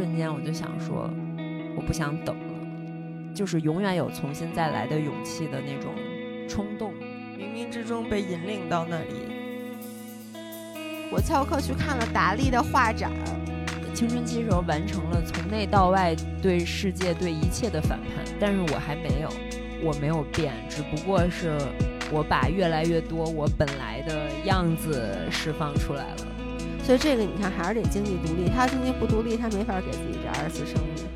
瞬间，我就想说，我不想等了，就是永远有重新再来的勇气的那种冲动。冥冥之中被引领到那里。我翘课去看了达利的画展，青春期时候完成了从内到外对世界、对一切的反叛，但是我还没有，我没有变，只不过是我把越来越多我本来的样子释放出来了。所以这个你看还是得经济独立，他经济不独立，他没法给自己这二次生日。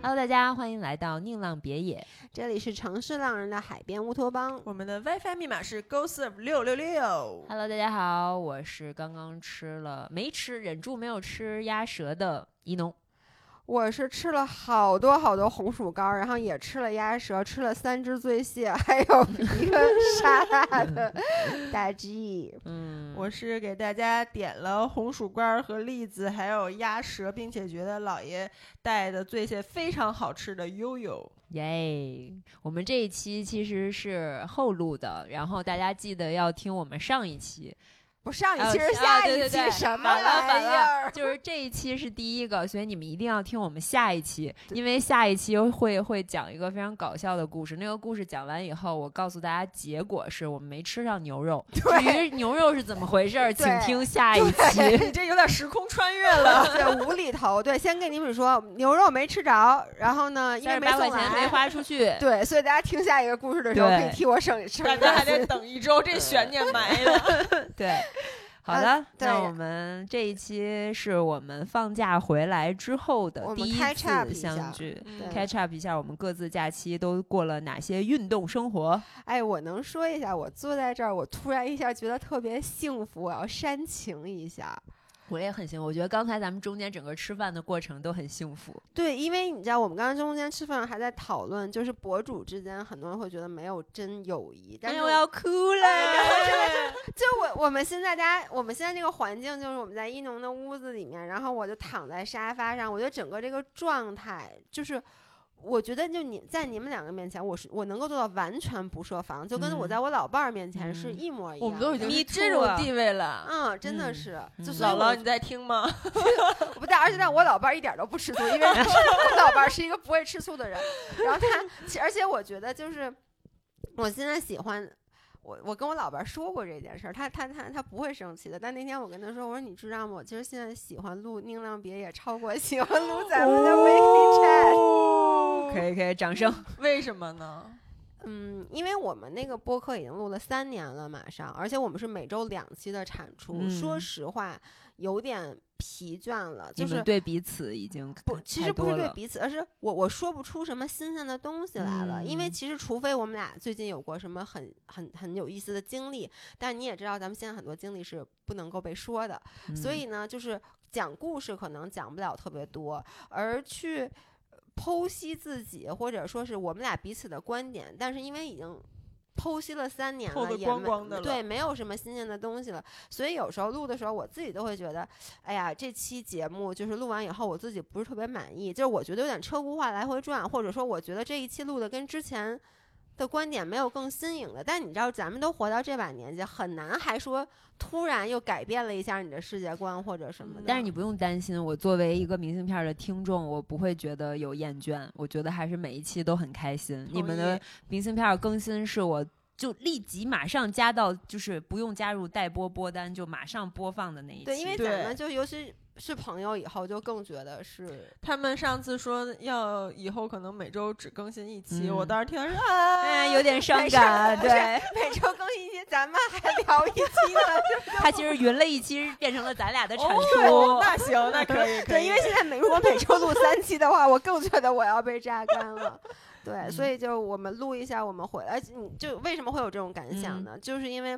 Hello，大家欢迎来到宁浪别野。这里是城市浪人的海边乌托邦，我们的 WiFi 密码是 GoServe 六六六。Hello，大家好，我是刚刚吃了没吃忍住没有吃鸭舌的一农。我是吃了好多好多红薯干，然后也吃了鸭舌，吃了三只醉蟹，还有一个 沙拉的大 G。嗯，我是给大家点了红薯干和栗子，还有鸭舌，并且觉得姥爷带的醉蟹非常好吃的悠悠。耶我们这一期其实是后录的，然后大家记得要听我们上一期。不上一啊期下一期，什么玩意儿？就是这一期是第一个，所以你们一定要听我们下一期，因为下一期会会讲一个非常搞笑的故事。那个故事讲完以后，我告诉大家结果是我们没吃上牛肉。至于牛肉是怎么回事儿，请听下一期。你这有点时空穿越了。对，无厘头。对，先跟你们说，牛肉没吃着，然后呢，因为没送来，块钱没花出 去。对，所以大家听下一个故事的时候，可以替我省省大一家还得。等一周，这悬念埋了。对，好的，那我们这一期是我们放假回来之后的第一次相聚，catch up 一下我们各自假期都过了哪些运动生活。哎，我能说一下，我坐在这儿，我突然一下觉得特别幸福，我要煽情一下。我也很幸福，我觉得刚才咱们中间整个吃饭的过程都很幸福。对，因为你知道，我们刚刚中间吃饭还在讨论，就是博主之间，很多人会觉得没有真友谊，但是我哎我要哭了。就我我们现在大家，我们现在这个环境就是我们在一农的屋子里面，然后我就躺在沙发上，我觉得整个这个状态就是。我觉得就你在你们两个面前，我是我能够做到完全不设防，就跟我嗯在我老伴儿面前是嗯一模一样的。我们都已经你这种地位了。嗯，真的嗯是，嗯就姥姥，你在听吗？我 不在而且但我老伴儿一点都不吃醋，因为 我老伴儿是一个不会吃醋的人。然后他，而且我觉得就是我现在喜欢。我我跟我老伴儿说过这件事儿，他他他他不会生气的。但那天我跟他说，我说你知道吗？我其实现在喜欢录《宁浪别野》超过喜欢录咱们的 Weekly Chat。可以可以，掌声。为什么呢？嗯，因为我们那个播客已经录了三年了，马上，而且我们是每周两期的产出。说嗯实话，有点疲倦了，就是对彼此已经不，其实不是对彼此，而是我我说不出什么新鲜的东西来了。因为嗯其实，除非我们俩最近有过什么很很很有意思的经历，但你也知道，咱们现在很多经历是不能够被说的。所嗯以呢，就是讲故事可能讲不了特别多，而去剖析自己，或者说是我们俩彼此的观点，但是因为已经。剖析了三年了，也没对，没有什么新鲜的东西了，所以有时候录的时候，我自己都会觉得，哎呀，这期节目就是录完以后，我自己不是特别满意，就是我觉得有点车轱辘话来回转，或者说我觉得这一期录的跟之前的观点没有更新颖的。但你知道，咱们都活到这把年纪，很难还说突然又改变了一下你的世界观或者什么的。但是你不用担心，我作为一个明信片的听众，我不会觉得有厌倦，我觉得还是每一期都很开心。你们的明信片更新是我就立即马上加到，就是不用加入待播播单，就马上播放的那一期。对，因为咱们就尤其是朋友，以后就更觉得是他们上次说要以后可能每周只更新一期，嗯我当时听到说啊，哎，有点伤感。对，每周更新一期，咱们还聊一期呢。他其实匀了一期，变成了咱俩的产出。哦，那行，那可以，可对，以，因为现在每如果每周录三期的话，我更觉得我要被榨干了。对，所以就我们录一下，我们回来，你就为什么会有这种感想呢？就是因为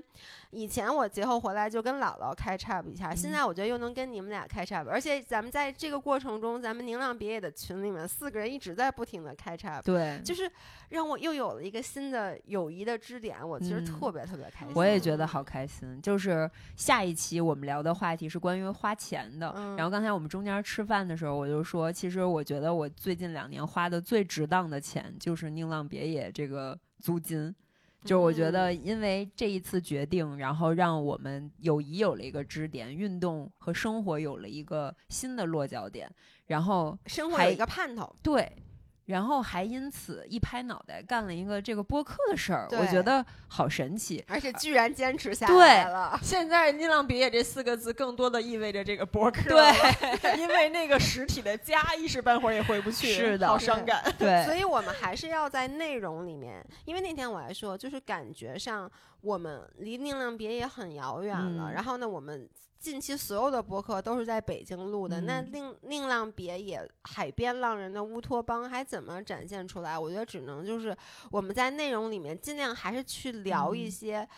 以前我节后回来就跟姥姥开 up 一下，现在我觉得又能跟你们俩开 up，而且咱们在这个过程中，咱们宁浪别野的群里面四个人一直在不停的开 up，对，就是让我又有了一个新的友谊的支点，我其实嗯特别特别开心。我也觉得好开心。就是下一期我们聊的话题是关于花钱的。嗯然后刚才我们中间吃饭的时候，我就说，其实我觉得我最近两年花的最值当的钱就是宁浪别野这个租金。就我觉得，因为这一次决定，然后让我们友谊有了一个支点，运动和生活有了一个新的落脚点，然后还生活有一个盼头。对，然后还因此一拍脑袋干了一个这个播客的事儿，我觉得好神奇。而且居然坚持下来了。现在“宁浪别野”这四个字更多的意味着这个播客，对，因为那个实体的家一时半会儿也回不去，是的好伤感。对，所以我们还是要在内容里面，因为那天我还说，就是感觉上我们离宁浪别也很遥远了。嗯然后呢，我们近期所有的博客都是在北京录的，那嗯宁宁浪别野海边浪人的乌托邦还怎么展现出来？我觉得只能就是我们在内容里面尽量还是去聊一嗯些。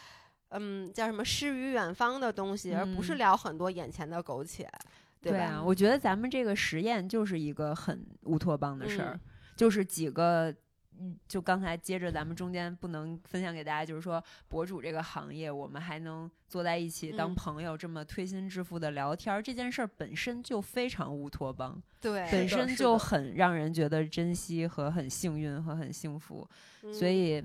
嗯，叫什么诗与远方的东西，而不是嗯聊很多眼前的苟且，吧？对啊，我觉得咱们这个实验就是一个很乌托邦的事儿，嗯就是几个。嗯，就刚才接着咱们中间不能分享给大家，就是说博主这个行业，我们还能坐在一起当嗯。朋友，这么推心置腹的聊天儿，这件事儿本身就非常乌托邦，对，本身就很让人觉得珍惜和很幸运和很幸福，所嗯以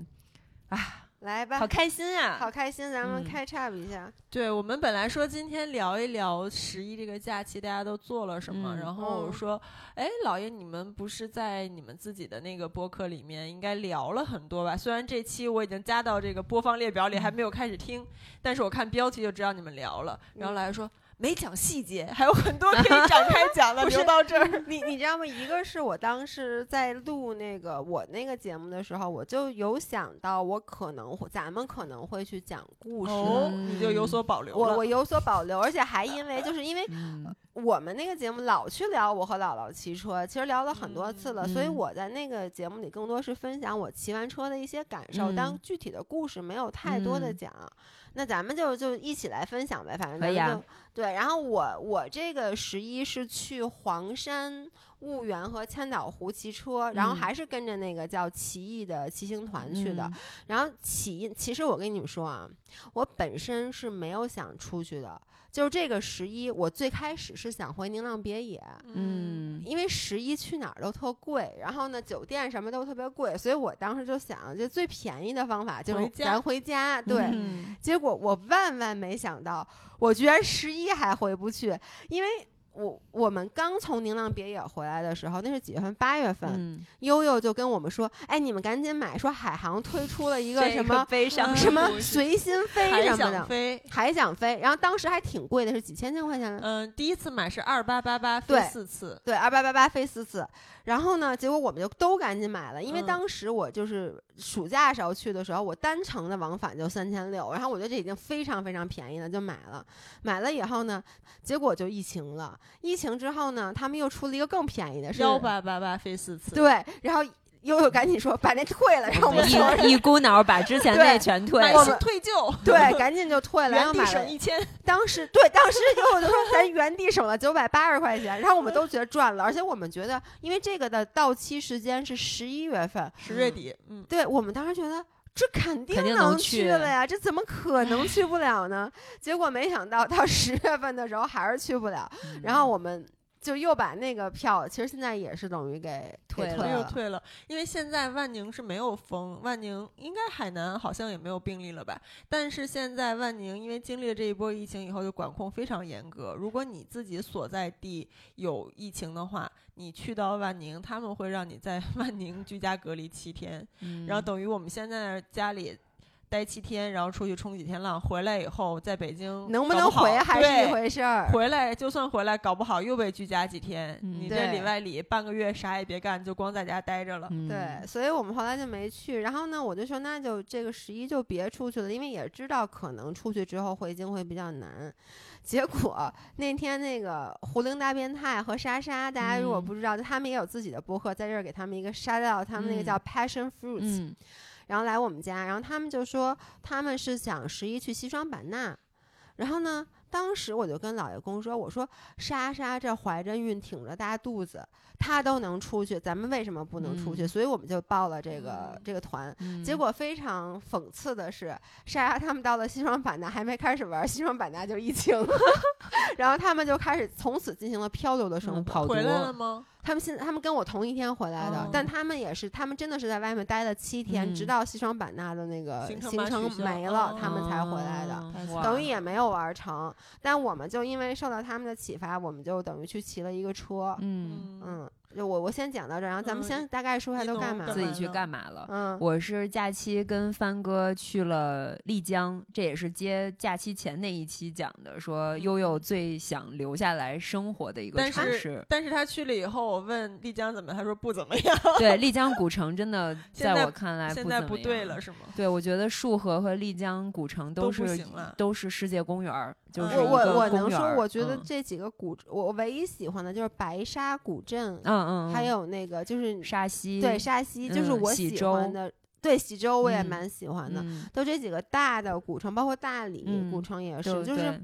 来吧，好开心啊！好开心，咱们嗯开叉一下。对我们本来说今天聊一聊十一这个假期大家都做了什么，嗯然后我嗯说，哎，老爷，你们不是在你们自己的那个播客里面应该聊了很多吧？虽然这期我已经加到这个播放列表里，还没有开始听，但是我看标题就知道你们聊了。然后嗯老爷说。没讲细节，还有很多可以 展开讲的，不是留到这儿。你你知道吗？一个是我当时在录那个我那个节目的时候，我就有想到我可能会咱们可能会去讲故事，你就有所保留。我我有所保留，而且还因为就是因为嗯我们那个节目老去聊我和姥姥骑车，其实聊了很多次了，所以嗯我在那个节目里更多是分享我骑完车的一些感受，但嗯具体的故事没有太多的嗯讲。那咱们就就一起来分享呗，反正咱们就对。然后我我这个十一是去黄山、婺源和千岛湖骑车，然后嗯还是跟着那个叫奇异的骑行团去的。嗯然后起因，其实我跟你们说啊，我本身是没有想出去的。就是这个十一，我最开始是想回宁浪别野，嗯因为十一去哪儿都特贵，然后呢，酒店什么都特别贵，所以我当时就想，就最便宜的方法就是回家咱回家。对，嗯结果我万万没想到，我居然十一还回不去，因为我我们刚从宁浪别野回来的时候，那是几月份？八月份，嗯，悠悠就跟我们说：“哎，你们赶紧买，说海航推出了一个什么悲伤什么随心飞还想什么的，飞，还想飞。然后当时还挺贵的，是几千千块钱。嗯，第一次买是二八八八飞对四次，对，二八八八飞四次，然后呢，结果我们就都赶紧买了，因为嗯当时我就是暑假时候去的时候，我单程的往返就三千六，然后我觉得这已经非常非常便宜了，就买了。买了以后呢，结果就疫情了。疫情之后呢，他们又出了一个更便宜的，是幺八八八飞四次。对，然后悠悠赶紧说把那退了，让我们所有人一一股脑儿把之前对那全退了我们退旧，对，赶紧就退了，然原地后买了。省一千。当时对，当时悠悠就说咱原地省了九百八十块钱，然后我们都觉得赚了，而且我们觉得，因为这个的到期时间是十一月份，十月底，嗯，对我们当时觉得。这肯定能能去了呀，这怎么可能去不了呢？结果没想到到十月份的时候还是去不了，然后我们就又把那个票，其实现在也是等于给退了。又退了，因为现在万宁是没有封，万宁应该海南好像也没有病例了吧？但是现在万宁因为经历了这一波疫情以后，就管控非常严格。如果你自己所在地有疫情的话，你去到万宁，他们会让你在 万宁居家隔离七天，嗯然后等于我们现在家里。待七天，然后出去冲几天浪，回来以后在北京能不能回还是一回事儿。回来就算回来，搞不好又被居家几天。嗯你这里外里半个月啥也别干，就光在家待着了。嗯对，所以我们后来就没去。然后呢，我就说那就这个十一就别出去了，因为也知道可能出去之后回京会比较难。结果那天那个胡灵大变态和莎莎，大家如果嗯不知道，他们也有自己的播客，在这儿给他们一个 shout out，他们那个嗯叫 Passion Fruits，、嗯然后来我们家，然后他们就说他们是想十一去西双版纳，然后呢，当时我就跟老爷公说，我说莎莎这怀着孕挺着大肚子，她都能出去，咱们为什么不能出去？嗯所以我们就报了这个、嗯这个团。嗯结果非常讽刺的是，莎莎他们到了西双版纳还没开始玩，西双版纳就疫情了，然后他们就开始从此进行了漂流的生活。嗯跑回来了吗？他们现在他们跟我同一天回来的，哦但他们也是，他们真的是在外面待了七天，直嗯到西双版纳的那个行程没了，哦他们才回来的。哦等于也没有玩成，但我们就因为受到他们的启发，我们就等于去骑了一个车。嗯，嗯，就我我先讲到这儿，然后咱们嗯先大概说一下都干嘛。自己去干嘛了？嗯，我是假期跟帆哥去了丽江，这也是接假期前那一期讲的，说悠悠最想留下来生活的一个城市。但是他去了以后，我问丽江怎么，他说不怎么样，对，丽江古城真的 在我看来现在不不怎么样对了是吗？对，我觉得束河和丽江古城都是都是世界公园儿，我我我能说，我觉得嗯这几个古，我唯一喜欢的就是白沙古镇，嗯嗯，还嗯有那个就是沙溪，对沙溪，就是嗯我喜欢的。对喜洲我也嗯蛮喜欢的，嗯，都这几个大的古城，包括大理古嗯城也是，就就是对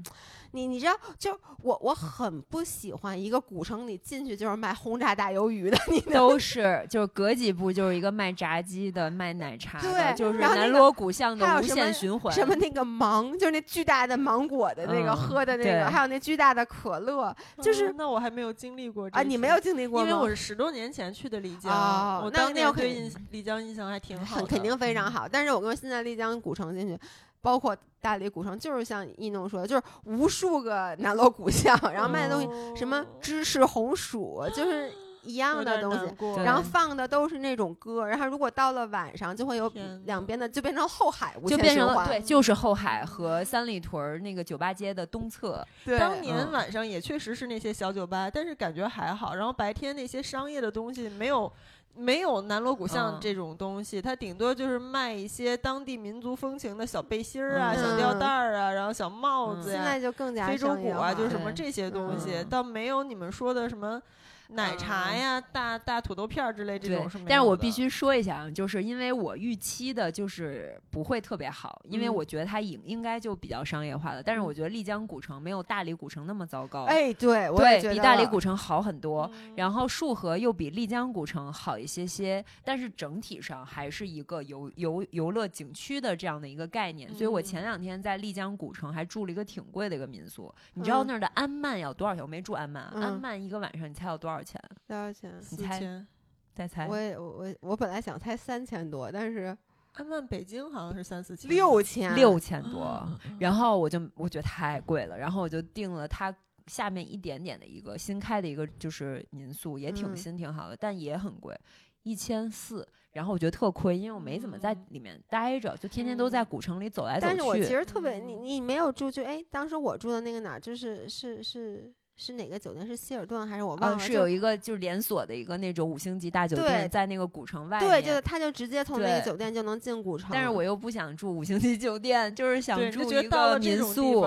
你你知道，就我我很不喜欢一个古城里进去就是卖轰炸大鱿鱼的，你能都是就是隔几步就是一个卖炸鸡的、卖奶茶的，对就是南锣鼓巷的无限循环。什么那个芒，就是那巨大的芒果的那个、嗯喝的那个，还有那巨大的可乐就是嗯那我还没有经历过这啊，你没有经历过吗？因为我是十多年前去的丽江，哦我当那那有可年对印丽江印象还挺好 的，肯定非常嗯。好。但是我跟现在丽江古城进去，包括大理古城，就是像一诺说的，就是无数个南锣鼓巷，然后卖的东西、什么哦芝士红薯，就是一样的东西。然后放的都是那种歌，然后如果到了晚上，就会有两边的就变成后海无就限循环。变成了对，就是后海和三里屯儿那个酒吧街的东侧，对当年嗯晚上也确实是那些小酒吧，但是感觉还好。然后白天那些商业的东西没有。没有南锣鼓巷嗯。这种东西，它顶多就是卖一些当地民族风情的小背心儿啊、嗯。小吊带儿啊，然后小帽子呀、现在就更加非洲鼓啊，就是什么这些东西，嗯。倒没有你们说的什么奶茶呀、大大土豆片儿之类这对种是没有。但是我必。须说一下啊，就是因为我预期的就是不会特别好，因为嗯我觉得它应应该就比较商业化了。但是我觉得丽江古城没有大理古城那么糟糕，哎，对，我也对比觉得比大理古城好很多。嗯然后束河又比丽江古城好一些些，但是整体上还是一个游游游乐景区的这样的一个概念。所以我嗯前两天在丽江古城还住了一个挺贵的一个民宿，你知道嗯那儿的安曼要多少钱？我没住安曼，安嗯曼一个晚上你猜要多少钱？多少钱？四你猜千，再猜我。也我我我本来想猜三千多，但是他们北京好像是三四千，六千六千多，啊然后我就我觉得太贵了，然后我就订了它下面一点点的一个新开的一个就是民宿，也挺嗯新挺好的，但也很贵，一千四。然后我觉得特亏，因为我没怎么在嗯里面待着，就天天都在嗯古城里走来走去。但是我其实特别，你嗯你没有住就哎，当时我住的那个哪儿，就是是是是哪个酒店？是希尔顿还是我忘呃，了？就是有一个就是连锁的一个那种五星级大酒店，在那个古城外对，就是他就直接从那个酒店就能进古城。但是我又不想住五星级酒店，就是想，住一个民宿。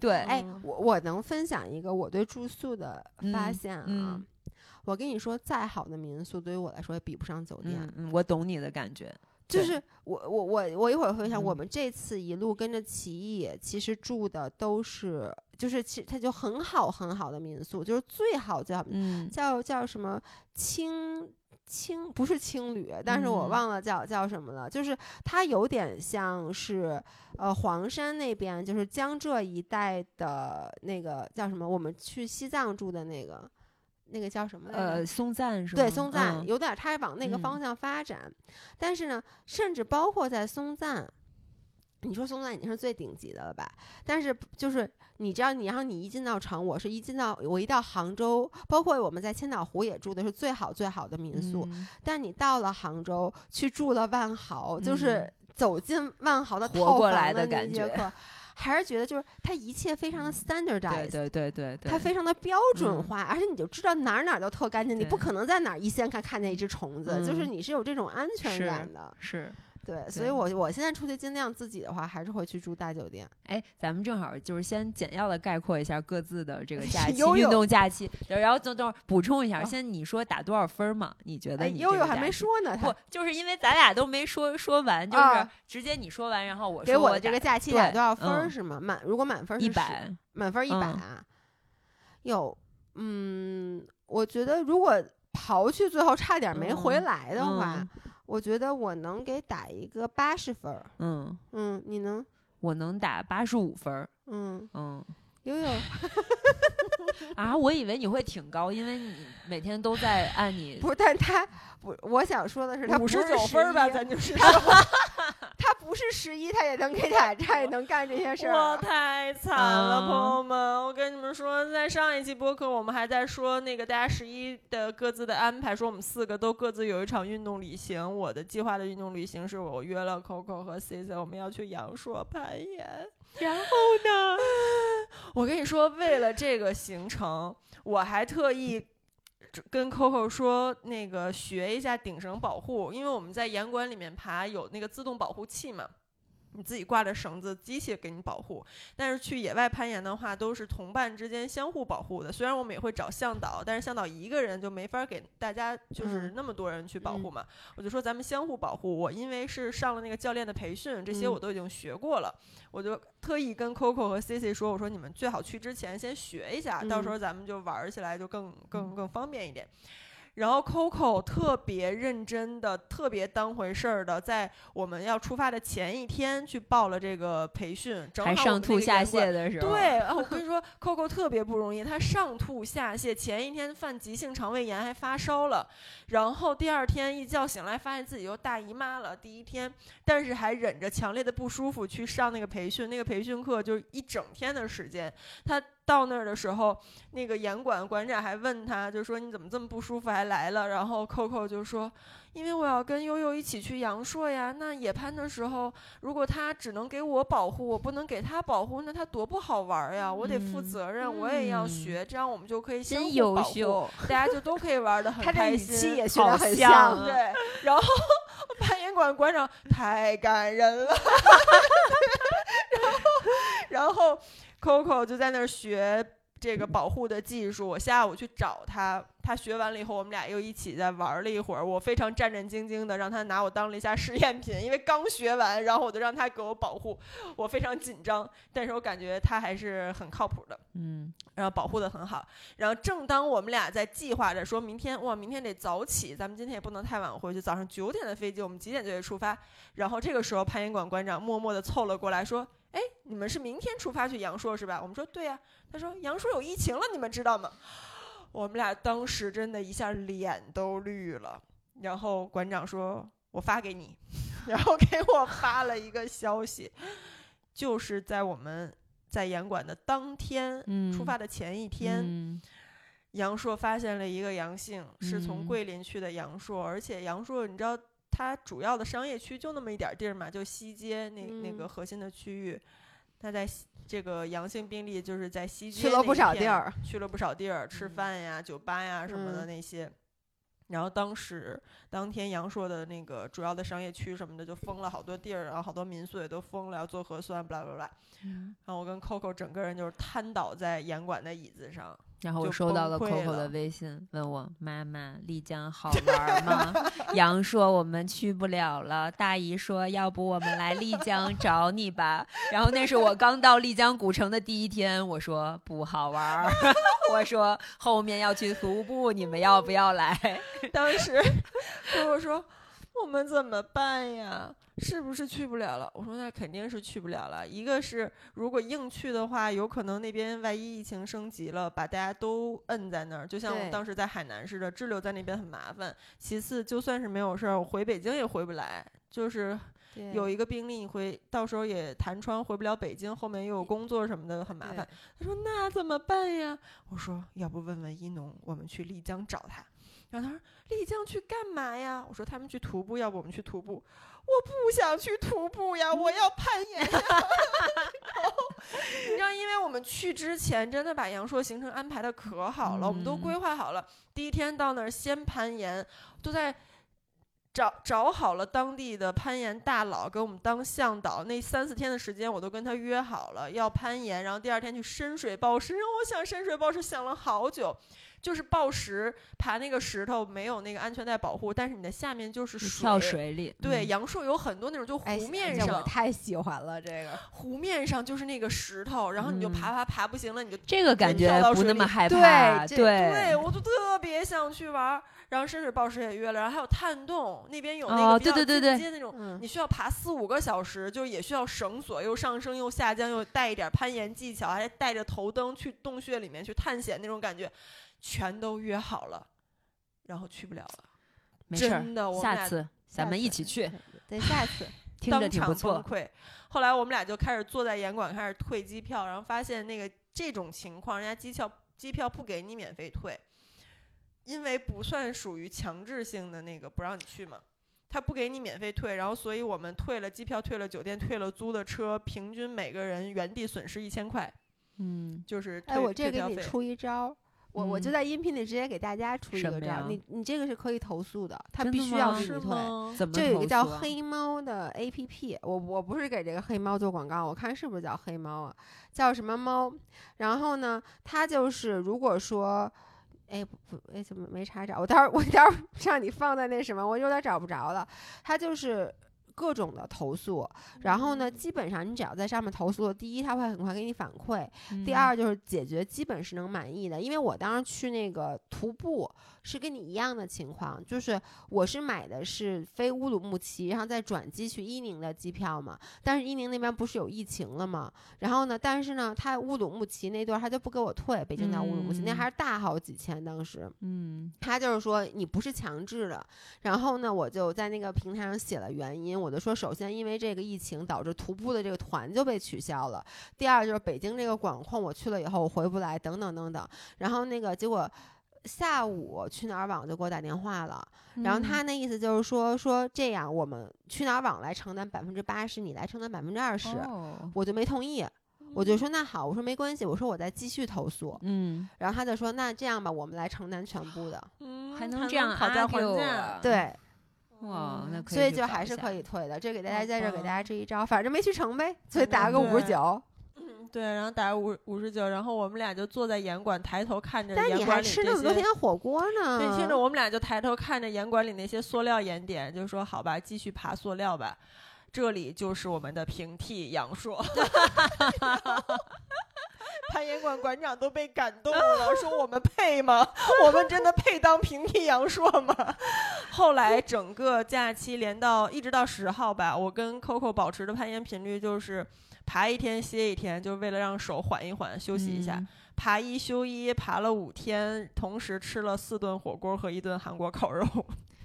对，哎嗯，我我能分享一个我对住宿的发嗯现啊。嗯我跟你说，再好的民宿对于我来说也比不上酒店。嗯嗯，我懂你的感觉。就是我我我我一会儿会想，嗯我们这次一路跟着奇艺，其实住的都是就是其实它就很好很好的民宿，就是最好最好嗯。叫叫什么青青不是青旅，但是我嗯。忘了叫叫什么了，就是它有点像是呃黄山那边就是江浙一带的那个叫什么，我们去西藏住的那个那个叫什么来着？呃，松赞是吗？对，松赞、嗯。有点儿，它往那个方嗯向发展，但是呢，甚至包括在松赞，你说松赞已经是最顶级的了吧？但是就是你知道，你然后你一进到城，我是一进到我一到杭州，包括我们在千岛湖也住的是最好最好的民宿，嗯但你到了杭州去住了万豪，就是嗯走进万豪的活套房的感觉一节课，还是觉得就是它一切非常的 standardized，对对对对对，它非常的标准嗯化，而且你就知道哪儿哪儿都特干净，你不可能在哪儿一掀开看见一只虫子，就是嗯你是有这种安全感的。是。对，所以我我现在出去尽量自己的话，还是会去住大酒店。哎，咱们正好就是先简要的概括一下各自的这个假 期，运动假期，然后等等会儿补充一下，哦先你说打多少分儿嘛？你觉得哎，你悠悠还没说呢，不，就是因为咱俩都没说说完，就是啊直接你说完，然后我给说我的这个假期打多少分是吗？满如果满分是一百，满分一百？有，嗯，我觉得如果刨去最后差点没回嗯来的话，嗯我觉得我能给打一个八十分儿。嗯，嗯，你能？我能打八十五分儿，嗯，嗯，悠悠，啊，我以为你会挺高，因为你每天都在按你不是，但他不，我想说的是，他不是五十九分吧，咱就 是他不是十一，他也能给打他，也能干这些事儿我啊。太惨了，啊朋友们！我跟你们说，在上一期播客，我们还在说那个大家十一的各自的安排，说我们四个都各自有一场运动旅行。我的计划的运动旅行是我约了 Coco 和 C C，我们要去阳朔攀岩。然后呢？我跟你说，为了这个行程，我还特意跟 Coco 说，那个学一下顶绳保护，因为我们在岩馆里面爬有那个自动保护器嘛。你自己挂着绳子，机器给你保护。但是去野外攀岩的话，都是同伴之间相互保护的。虽然我们也会找向导，但是向导一个人就没法给大家就是嗯那么多人去保护嘛。我就说咱们相互保护。我因为是上了那个教练的培训，这些我嗯都已经学过了。我就特意跟 Coco 和 Cici 说，我说你们最好去之前先学一下，到时嗯候咱们就玩儿起来就更更更方便一点。然后 Coco 特别认真的、特别当回事儿的，在我们要出发的前一天去报了这个培训，正好上吐下泻的时候，对，啊，我跟你说，Coco 特别不容易，他上吐下泻，前一天犯急性肠胃炎还发烧了，然后第二天一觉醒来发现自己又大姨妈了，第一天，但是还忍着强烈的不舒服去上那个培训，那个培训课就是一整天的时间，他。到那儿的时候，那个严管馆长还问他，就说你怎么这么不舒服还来了？然后 Coco 就说，因为我要跟悠悠一起去阳朔呀。那野攀的时候，如果他只能给我保护，我不能给他保护，那他多不好玩儿呀！我得负嗯责任，我也要嗯学，这样我们就可以相互保护，秀。大家就都可以玩的很他这语开心。气也学很像像啊对，然后 攀岩馆馆长太感人了，然后然后 Coco 就在那儿学这个保护的技术。我下午去找他，他学完了以后，我们俩又一起在玩了一会儿。我非常战战兢兢的让他拿我当了一下试验品，因为刚学完，然后我就让他给我保护，我非常紧张，但是我感觉他还是很靠谱的。嗯，然后保护的很好。然后正当我们俩在计划着说明天哇，明天得早起，咱们今天也不能太晚回去，早上九点的飞机，我们几点就得出发？然后这个时候攀岩馆馆长默默的凑了过来说：“哎，你们是明天出发去阳朔是吧？”我们说：“对呀、他说：“阳朔有疫情了，你们知道吗？”我们俩当时真的一下脸都绿了。然后馆长说：“我发给你。”然后给我发了一个消息，就是在我们在严管的当天，嗯出发的前一天，嗯阳朔发现了一个阳性，是从嗯桂林去的阳朔，而且阳朔你知道它主要的商业区就那么一点儿地儿嘛，就西街那、那个嗯。核心的区域，它在西这个阳性病例就是在西街去了不少地儿，去了不少地儿，吃嗯。饭呀、酒吧呀什么的嗯。那些。然后当时当天阳朔的那个主要的商业区什么的就封了好多地儿，然后好多民宿也都封了，要做核酸，巴拉巴拉。嗯。然后我跟 Coco 整个人就是瘫倒在严管的椅子上，然后我收到了 Coco 的微信，问我妈妈丽江好玩吗？杨说我们去不了了，大姨说要不我们来丽江找你吧。然后那是我刚到丽江古城的第一天，我说不好玩儿，我说后面要去徒步，你们要不要来？当时 跟我说：“我们怎么办呀？是不是去不了了？”我说：“那肯定是去不了了。一个是如果硬去的话，有可能那边万一疫情升级了，把大家都摁在那儿，就像我们当时在海南似的，滞留在那边很麻烦。其次，就算是没有事儿，我回北京也回不来，就是有一个病例，你回到时候也弹窗回不了北京，后面又有工作什么的，很麻烦。他说：“那怎么办呀？”我说：“要不问问一农，我们去丽江找他。”然后他说：“丽江去干嘛呀？”我说：“他们去徒步，要不我们去徒步？”我不想去徒步呀，我要攀岩呀。然后你知道，因为我们去之前真的把阳朔行程安排的可好了，我们都嗯规划好了。第一天到那儿先攀岩，都在。找找好了当地的攀岩大佬给我们当向导，那三四天的时间我都跟他约好了要攀岩，然后第二天去深水抱石。然后我想深水抱石想了好久，就是抱石爬那个石头没有那个安全带保护，但是你的下面就是水。跳水里，对，嗯阳朔有很多那种就哎，湖面上，太喜欢了这个。湖面上就是那个石头，然后你就嗯爬爬爬不行了，你就这个感觉不那么害对怕，对对，我就特别想去玩儿。然后深水抱石也约了，然后还有探洞，那边有那哦个比较对对对对进阶那种，嗯你需要爬四五个小时，就是也需要绳索，又上升又下降，又带一点攀岩技巧，还带着头灯去洞穴里面去探险那种感觉，全都约好了，然后去不了了。没事儿真的，我们俩下次咱们一起去，对，下次 听着当场挺不错崩。溃。后来我们俩就开始坐在严管开始退机票，然后发现那个这种情况，人家机票机票不给你免费退，因为不算属于强制性的那个不让你去嘛。他不给你免费退，然后所以我们退了机票，退了酒店，退了租的车，平均每个人原地损失一千块，嗯，就是退哎，我这退票费。给你出一招。我我就嗯在音频里直接给大家出一个招你你这个是可以投诉的，他必须要吗是给你退。怎么这有一个叫黑猫的 A P P，我我不是给这个黑猫做广告，我看是不是叫黑猫啊？叫什么猫？然后呢，它就是如果说，哎不不，哎怎么没查找？我待会儿我待会儿 让你放在那什么，我有点找不着了。它就是。各种的投诉，然后呢，基本上你只要在上面投诉了，第一，他会很快给你反馈；第嗯。二就是解决基本是能满意的，因为我当时去那个徒步是跟你一样的情况，就是我是买的是飞乌鲁木齐，然后再转机去伊宁的机票嘛，但是伊宁那边不是有疫情了嘛，然后呢，但是呢，他乌鲁木齐那段他就不给我退，北京到乌鲁木齐、那嗯还是大好几千，当时嗯他就是说你不是强制的，然后呢，我就在那个平台上写了原因，我就说，首先因为这个疫情导致徒步的这个团就被取消了，第二就是北京这个管控我去了以后我回不来，等等等等，然后那个结果。下午去哪儿网就给我打电话了，然后他那意思就是说说这样，我们去哪儿网来承担百分之八十，你来承担百分之二十，哦我就没同意，我就说那好，我说没关系，我说我再继续投诉，嗯，然后他就说那这样吧，我们来承担全部的，嗯还能这样讨价还价啊，对，哇，那可以，所以就还是可以。退的，这给大家在这儿给大家支一招，反正没去成呗，所以嗯打个五十九。对，然后打五五十九，然后我们俩就坐在严管，抬头看着但你还吃那些么多天火锅呢，对，听着我们俩就抬头看着严管里那些塑料盐点，就说好吧，继续爬塑料吧。这里就是我们的平替阳朔。攀岩馆馆长都被感动了，说我们配吗？我们真的配当平替阳朔吗？后来整个假期连到一直到十号吧，我跟 Coco 保持的攀岩频率就是爬一天歇一天，就是为了让手缓一缓，休息一下。嗯爬一休一，爬了五天，同时吃了四顿火锅和一顿韩国烤肉，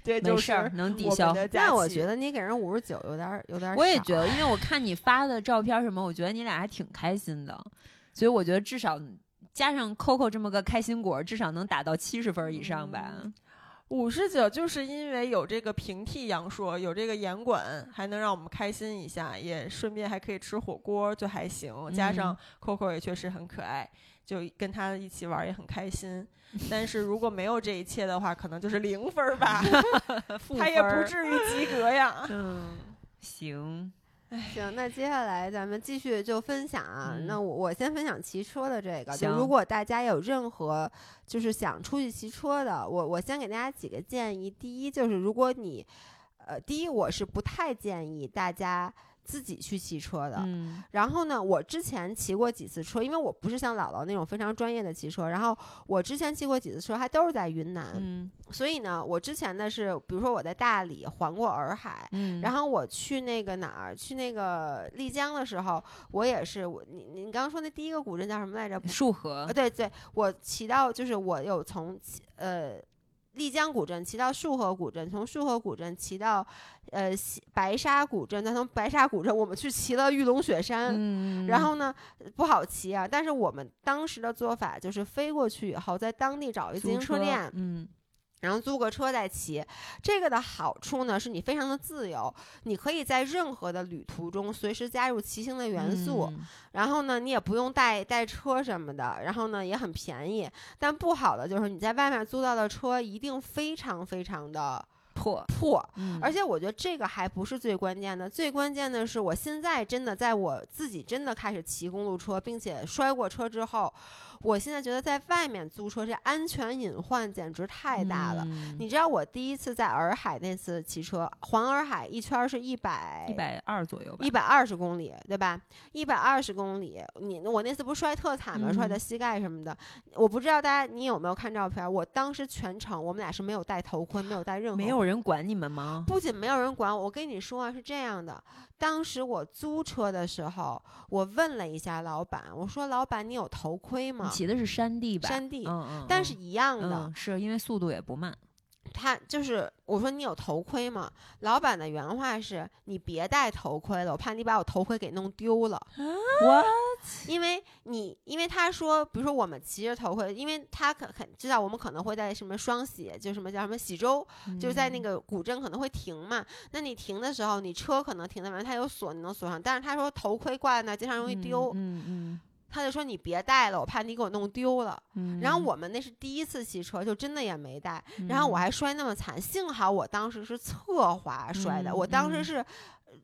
这就是没事儿，能抵消。那我觉得你给人五十九有点儿有点儿少我也觉得，因为我看你发的照片什么，我觉得你俩还挺开心的，所以我觉得至少加上 Coco 这么个开心果，至少能打到七十分以上吧。五十九，就是因为有这个平替阳朔，有这个严管，还能让我们开心一下，也顺便还可以吃火锅，就还行。加上 Coco 也确实很可爱，就跟他一起玩也很开心。但是如果没有这一切的话，可能就是零分儿吧，负他也不至于及格呀。嗯，行，行，那接下来咱们继续就分享啊。嗯那我我先分享骑车的这个，就行如果大家有任何就是想出去骑车的，我我先给大家几个建议。第一就是如果你，呃，第一我是不太建议大家自己去骑车的。嗯然后呢，我之前骑过几次车，因为我不是像姥姥那种非常专业的骑车，然后我之前骑过几次车，还都是在云南，嗯所以呢，我之前的是，比如说我在大理环过洱海，嗯，然后我去那个哪儿，去那个丽江的时候，我也是，我你你刚刚说那第一个古镇叫什么来着？束河呃，对对，我骑到就是我有从呃丽江古镇骑到束河古镇，从束河古镇骑到呃西白沙古镇，再从白沙古镇我们去骑了玉龙雪山。嗯，然后呢，不好骑啊！但是我们当时的做法就是飞过去以后，在当地找一自行车店，嗯然后租个车再骑。这个的好处呢，是你非常的自由，你可以在任何的旅途中随时加入骑行的元素。嗯然后呢，你也不用带带车什么的，然后呢也很便宜。但不好的就是你在外面租到的车一定非常非常的破，破。嗯而且我觉得这个还不是最关键的，最关键的是我现在真的在我自己真的开始骑公路车，并且摔过车之后，我现在觉得在外面租车这安全隐患简直太大了。嗯你知道我第一次在洱海那次骑车，环洱海一圈儿是一百一百二左右吧一。百二十公里，对吧？一百二十公里，你我那次不是摔特惨吗？摔的嗯膝盖什么的，我不知道大家你有没有看照片？我当时全程我们俩是没有戴头盔，没有戴任何没有人管你们吗？不仅没有人管我，我跟你说啊，是这样的，当时我租车的时候，我问了一下老板，我说老板，你有头盔你吗？骑的是山地吧？山地嗯嗯，嗯但是一样的，嗯，是因为速度也不慢。他就是我说你有头盔吗？老板的原话是：你别戴头盔了，我怕你把我头盔给弄丢了。我因为你，因为他说，比如说我们骑着头盔，因为他可肯知道我们可能会在什么双喜，就什么叫什么喜洲，就是在那个古镇可能会停嘛。那你停的时候，你车可能停在完，它有锁，你能锁上。但是他说头盔挂在那儿，经常容易丢，嗯嗯他就说你别带了，我怕你给我弄丢了。嗯。然后我们那是第一次骑车，就真的也没带。嗯，然后我还摔那么惨，幸好我当时是侧滑摔的，嗯我当时嗯是。呃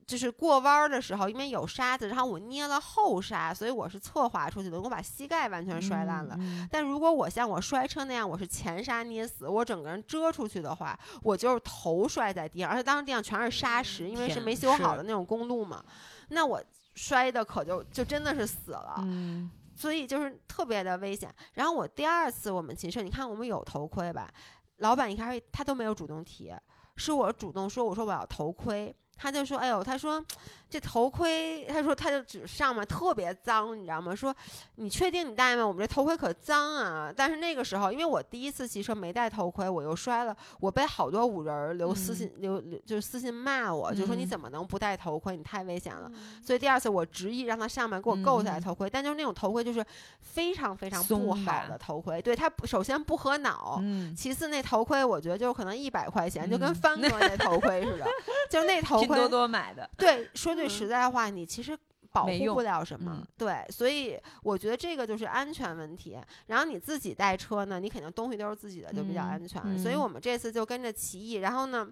就是过弯儿的时候，因为有沙子，然后我捏了后刹，所以我是侧滑出去的，我把膝盖完全摔烂了。嗯。但如果我像我摔车那样，我是前刹捏死，我整个人遮出去的话，我就是头摔在地上，而且当时地上全是沙石，因为是没修好的那种公路嘛，那我摔的可就就真的是死了。嗯所以就是特别的危险。然后我第二次我们骑车，你看我们有头盔吧？老板一开始他都没有主动提，是我主动说，我说我要头盔。他就说：“哎呦，他说这头盔，他说他就指上面特别脏，你知道吗？说你确定你戴吗？我们这头盔可脏啊！但是那个时候，因为我第一次骑车没戴头盔，我又摔了，我被好多五人儿留私信、留留就是私信骂我，就说你嗯怎么能不戴头盔？你太危险了。嗯所以第二次我执意让他上面给我够下来头盔，但就是那种头盔就是非常非常不好的头盔，对它首先不合脑，嗯，其次那头盔我觉得就可能一百块钱，就跟嗯帆哥那头盔似的，就那头盔拼多多买的。对，说句嗯实在话，你其实。保护不了什么，嗯对，所以我觉得这个就是安全问题。然后你自己带车呢，你肯定东西都是自己的，就比较嗯安全。所以嗯我们这次就跟着奇艺，然后呢，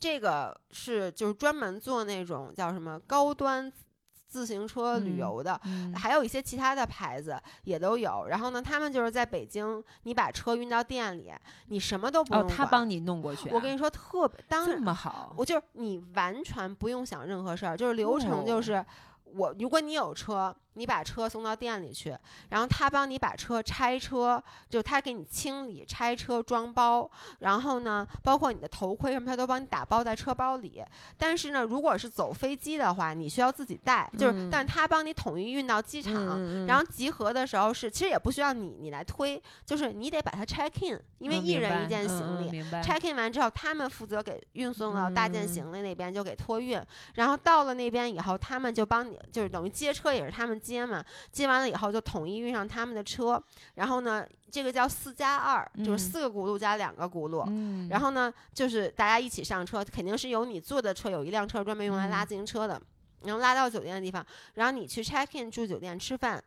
这个是就是专门做那种叫什么高端自行车旅嗯游的，嗯还有一些其他的牌子也都有。然后呢，他们就是在北京，你把车运到店里，你什么都不用哦，管。他帮你弄过去啊。我跟你说，特别当这，么好，我就是你完全不用想任何事儿，就是流程就哦是。我如果你有车，你把车送到店里去，然后他帮你把车拆车，就他给你清理、拆车、装包，然后呢，包括你的头盔什么，他都帮你打包在车包里。但是呢，如果是走飞机的话，你需要自己带，就是，嗯但是他帮你统一运到机场，然后集合的时候是，其实也不需要你你来推，就是你得把它 check in，因为嗯一人一件行李。check in 完之后，他们负责给运送到大件嗯行李那边，就给托运。然后到了那边以后，他们就帮你，就是等于接车也是他们接嘛。接完了以后，就统一运上他们的车。然后呢，这个叫四加二，就是嗯四个轱辘加两个轱辘。嗯，然后呢，就是大家一起上车，肯定是有你坐的车，有一辆车专门用来拉嗯自行车的，然后拉到酒店的地方，然后你去 check in 住酒店吃饭，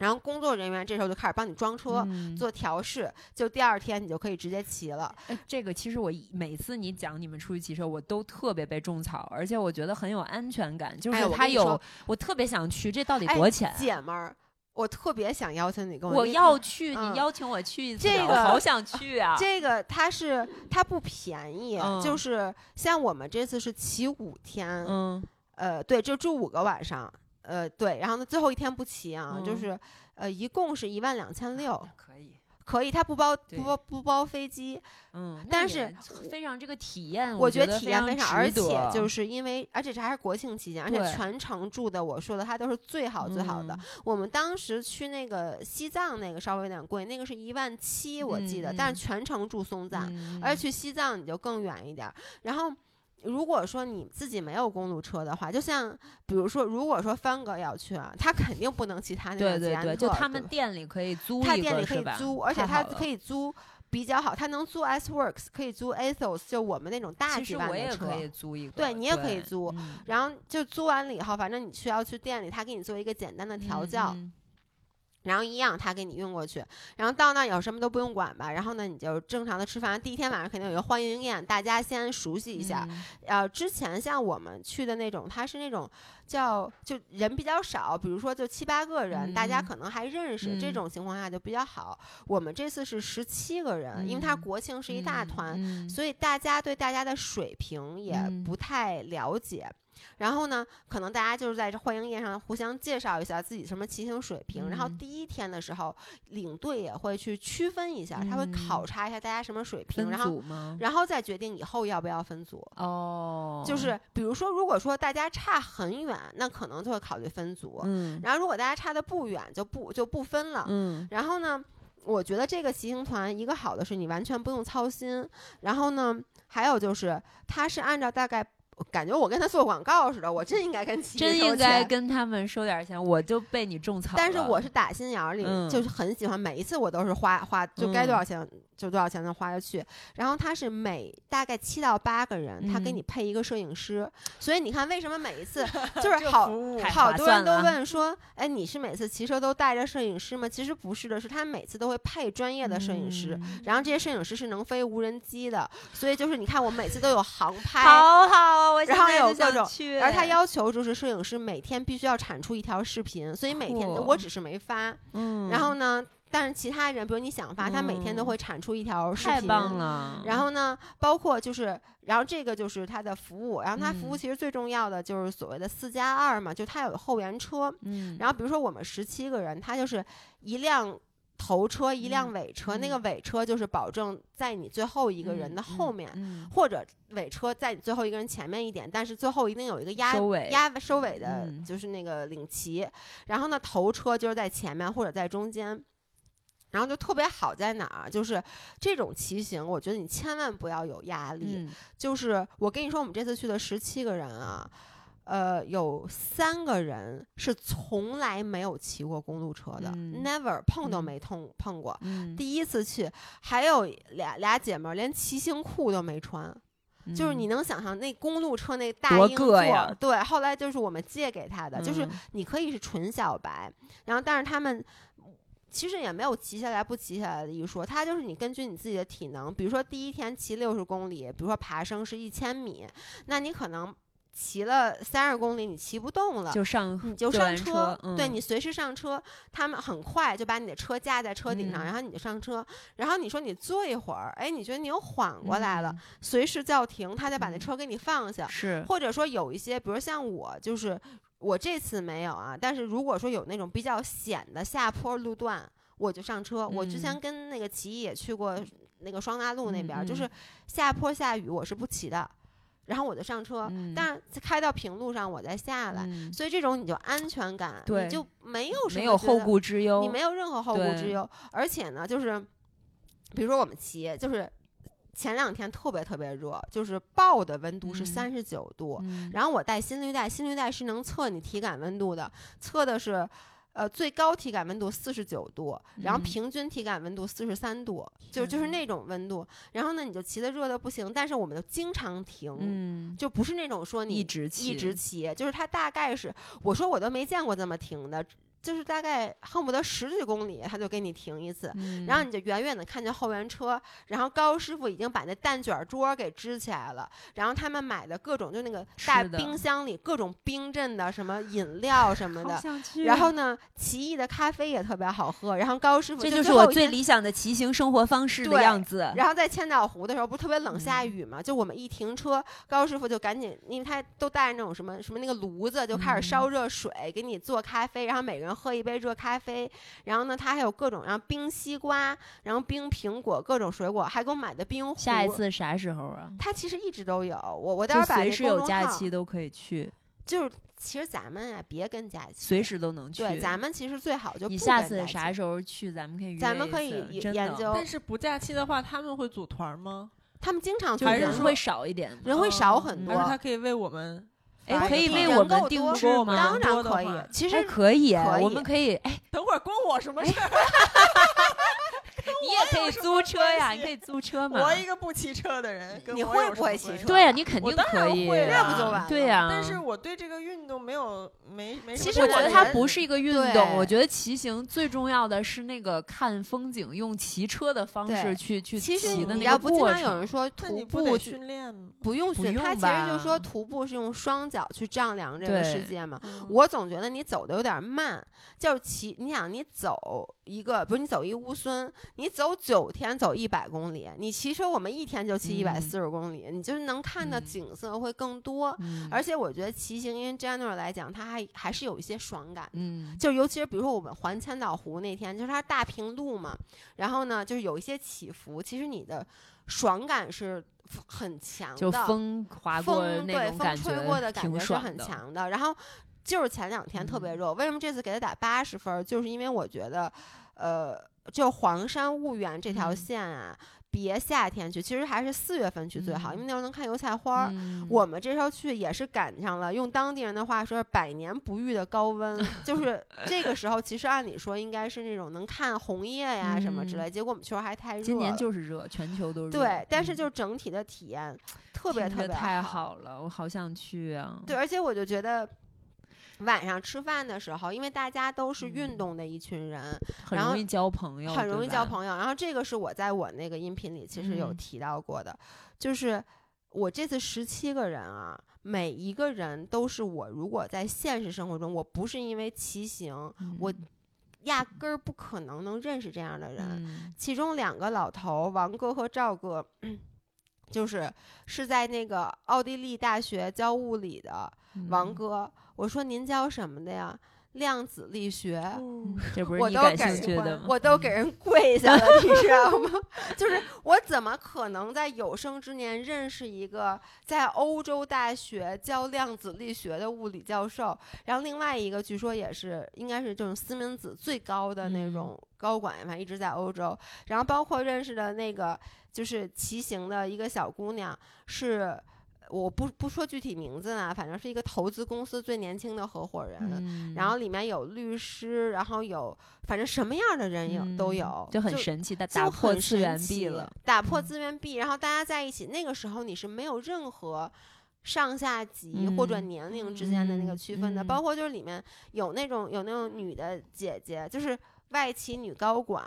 然后工作人员这时候就开始帮你装车。嗯做调试，就第二天你就可以直接骑了。哎，这个其实我每次你讲你们出去骑车，我都特别被种草，而且我觉得很有安全感。就哎是它有，我特别想去，这到底哎多少钱？姐们儿，我特别想邀请你跟我，我要去，嗯你邀请我去一次这个好想去啊！这个它是它不便宜，嗯就是像我们这次是骑五天，嗯，呃，对，就住五个晚上，呃，对，然后呢最后一天不骑啊，嗯。就是呃一共是一万两千六，可以，可以，它不包不包不包飞机，嗯，但是非常这个体验，我觉觉得体验非非常，而且就。是因为，而且这还是国庆期间，而且全程住的，我说的它都是最好最好的。嗯。我们当时去那个西藏那个稍微有点贵，那个是一万七，我记得，嗯但是全程住松赞，嗯而去西藏你就更远一点儿。然后，如果说你自己没有公路车的话，就像比如说，如果说帆哥要去啊，他肯定不能骑他那辆对对对，捷安特，就他们店里可以租他店里可个是吧？以租，而且他可以租。比较好，他能租 S Works，可以租 Athos，就我们那种大其实我几万的车。也可以租一个，对你也可以租嗯然后就租完了以后，反正你需要去店里，他给你做一个简单的调教，嗯然后一样，他给你运过去，然后到那儿以后什么都不用管吧，然后呢你就正常的吃饭。第一天晚上肯定有一个欢迎宴，大家先熟悉一下。嗯呃，之前像我们去的那种，它是那种叫就人比较少，比如说就七八个人，大家嗯可能还认识，这嗯种情况下就比较好。我们这次是十七个人，因为它嗯国庆是一大团，嗯所以大家对大家的水平也嗯不太了解。然后呢，可能大家就是在这欢迎宴上互相介绍一下自己什么骑行水平。然后嗯第一天的时候，领队也会去区分一下，他会考嗯察一下大家什么水平，然后？然后再决定以后要不要分组。哦，就是比如说，如果说大家差很远，那可能就会考虑分组。嗯然后如果大家差的不远，就不就不分了。嗯然后呢，我觉得这个骑行团一个好的是你完全不用操心，然后呢，还有就是它是按照大概。感觉我跟他做广告似的，我真应该跟骑真应该跟他们收点钱，我就被你种草了。但是我是打心眼儿里、嗯就是很喜欢，每一次我都是花花就该多嗯少钱、就多少钱的花下去。然后他是每大概七到八个人，他给嗯你配一个摄影师，所以你看为什么每一次 就是好好多人都问说，哎，你是每次骑车都带着摄影师吗？其实不是的，是他每次都会配专业的摄影师。嗯然后这些摄影师是能飞无人机的，所以就是你看，我每次都有航 拍，好好然后有各种而他要求就是摄影师每天必须要产出一条视频，所以每天我只是没发。嗯，然后呢，但是其他人，比如你想发，他每天都嗯会产出一条视频。太棒了。然后呢，包括就是，然后这个就是他的服务，然后他服务嗯其实最重要的就是所谓的四加二嘛，就他有后援车。嗯，然后比如说我们十七个人，他就是一辆头车，一辆嗯尾车，那个嗯尾车就是保证在你最后一个人的后面。嗯，或者尾车在你最后一个人前面一点，但是最后一定有一个压压收尾的，嗯就是那个领骑。然后呢，头车就是在前面或者在中间。然后就特别好在哪儿？就是这种骑行，我觉得你千万不要有压力。嗯就是我跟你说，我们这次去的十七个人啊，呃，有三个人是从来没有骑过公路车的、嗯。n e v e r 碰都嗯。没碰碰过。嗯，第一次去，还有俩俩姐妹儿连骑行裤都没穿。就是你能想象那公路车那大硬座对，后来就是我们借给他的，就是嗯。你可以是纯小白，然后但是他们其实也没有骑下来不骑下来的一说，他就是你根据你自己的体能，比如说第一天骑六十公里，比如说爬升是一千米，那你可能骑了三十公里，你骑不动了。就上你就上车，车嗯对你随时上车，他们很快就把你的车架在车顶上，嗯然后你就上车。然后你说你坐一会儿，哎，你觉得你又缓过来了，嗯随时叫停，他再把那嗯车给你放下。是或者说有一些，比如像我，就是我这次没有啊，但是如果说有那种比较险的下坡路段，我就上车。我之前嗯跟那个奇艺也去过那个双大路那边就是下坡下雨我是不骑的，然后我就上车，嗯但是开到平路上我再下来。嗯所以这种你就安全感，你就没有什么没有后顾之忧，你没有任何后顾之忧，而且呢，就是比如说我们骑，就是前两天特别特别热，就是报的温度是嗯三十九度，嗯然后我带心率带，心率带是能测你体感温度的，测的是。呃，最高体感温度四十九度，然后嗯平均体感温度四十三度，就就是那种温度。然后呢，你就骑的热的不行，但是我们就经常停，嗯，就不是那种说你一直骑一直骑，就是它大概是，我说我都没见过这么停的，就是大概恨不得十几公里，他就给你停一次。嗯然后你就远远的看见后援车，然后高师傅已经把那蛋卷桌给支起来了，然后他们买的各种就那个大冰箱里各种冰镇的什么饮料什么的，然后呢，奇异的咖啡也特别好喝，然后高师傅这就是我最理想的骑行生活方式的对样子。然后在千岛湖的时候，不是特别冷下嗯雨嘛？就我们一停车，高师傅就赶紧，因为他都带着那种什么什么那个炉子，就开始烧嗯热水，给你做咖啡，然后每个人喝一杯热咖啡。然后呢，他还有各种，然后冰西瓜，然后冰苹果，各种水果，还给我买的冰壶。下一，次啥时候啊？他其实一直都有。我我待就会儿把那随时有假期都可以去，就是其实咱们啊，别跟假期，随时都能去。对，咱们其实最好就你不下次跟假期啥时候去，咱们可以咱们可以研究但是不假期的话，他们会组团吗？他们经常就人还是人会少一点。人会少哦很多还是他可以为我们哎，可以为我们定制吗？当然可以，其实还可以，可以我们可以。哎，等会儿关我什么事 儿？也可以租车呀，你可以租车嘛。我一个不骑车的人，跟你会不会骑车对呀，你肯定我当然可以，会啊这不就完了对呀。但是我对这个运动没有没没其实我觉得它不是一个运动，我觉得骑行最重要的是那个看风景，用骑车的方式对去去其实骑的那你要不经个过程。常有人说那徒你不得步去训练吗？不用训，不用他其实就说徒步是用双脚去丈量这个世界嘛。嗯我总觉得你走的有点慢，就是骑，你想你走一个，不是你走一乌孙，你走九天走一百公里，你骑车我们一天就骑一百四十公里，你就是能看的嗯景色会更多。嗯而且我觉得骑行因为 general 来讲，它还还是有一些爽感。嗯，就尤其是比如说我们环千岛湖那天，就是它大平路嘛，然后呢就是有一些起伏，其实你的爽感是很强的，就风划过风对那种感风吹觉，过的感挺觉是很。强的。然后就是前两天特别嗯热，为什么这次给他打八十分？就是因为我觉得，呃，就黄山婺源这条嗯线啊，别夏天去，其实还是四月份去最好，因为嗯那时候能看油菜花儿。嗯我们这时候去也是赶上了，用当地人的话说是百年不遇的高温，就是这个时候，其实按理说应该是那种能看红叶呀什么之嗯类，结果我们去时候还太热了。今年就是热，全球都热。对，但是嗯就整体的体验特别特别太好。好了，我好想去啊！对，而且我就觉得。晚上吃饭的时候，因为大家都是运嗯动的一群人，然后很容易交朋友，很容易交。朋友。然后这个是我在我那个音频里其实有嗯提到过的，就是我这次十七个人啊，每一个人都是我如果在现实生活中，我不是因为骑行，我嗯压根儿不可能能认识这样的人。嗯其中两个老头，王哥和赵哥，就是是在那个奥地利大学教物理的王嗯哥。我说您教什么的呀？量子力学。嗯 这不是我都你感给欢兴趣的吗？我都给人跪下了，你知道吗？就是我怎么可能在有生之年认识一个在欧洲大学教量子力学的物理教授？然后另外一个据说也是应该是这种思明子最高的那嗯种高管，反正一直在欧洲。然后包括认识的那个就是骑行的一个小姑娘是。我不不说具体名字啊，反正是一个投资公司最年轻的合伙人，嗯然后里面有律师，然后有反正什么样的人有、都嗯有，就很神奇的打破很神次元壁了。打破嗯资源壁，然后大家在一起，那个时候你是没有任何上下级或者嗯年龄之间的那个嗯区分的，嗯包括就是里面有那种有那种女的姐姐，就是。外企女高管，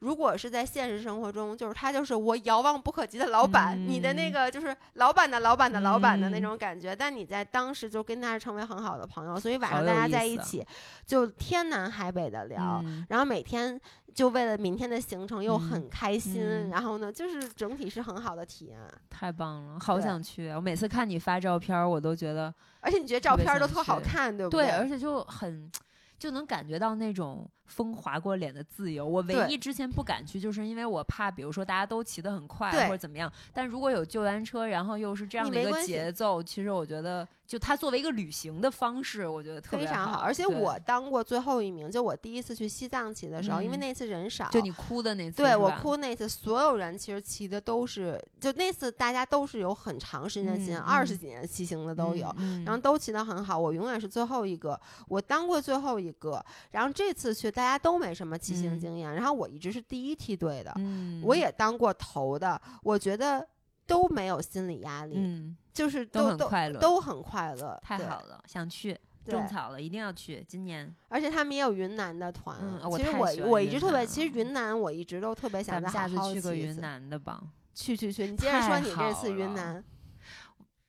如果是在现实生活中，就是她就是我遥望不可及的老板，你的那嗯个就是老板的老板的老板的那嗯种感觉。但你在当时就跟她成为很好的朋友，所以晚上大家在一起就天南海北的聊，嗯然后每天就为了明天的行程又嗯很开心，嗯然后呢，就是整体是很好的体验。太棒了，好想去啊！我每次看你发照片，我都觉得而且你觉得照片都特好看，对不对，对？而且就很就能感觉到那种风划过脸的自由。我唯一之前不敢去，就是因为我怕，比如说大家都骑得很快或者怎么样。但如果有救援车，然后又是这样的一个节奏，其实我觉得，就它作为一个旅行的方式，我觉得特别非常好。而且我当过最后一名，就我第一次去西藏骑的时候，因为嗯那次人少，就你哭的那次，对我，哭那次，所有人其实骑的都是，就那次大家都是有很长时间的经验，嗯二十嗯几年骑行的都有。嗯，然后都骑得很好，我永远是最后一个，我当过最后一个。然后这次去大家都没什么骑行嗯经验，然后我一直是第一梯队的，嗯，我也当过头的，我觉得都没有心理压力，嗯就是都很快乐都很快乐，太好了，想去种草了，一定要去，今年而且他们也有云南的团，嗯其实我我一直特别，其实云南我一直都特别想再好好次去个云南的吧。去去去，你接着说你这次云南，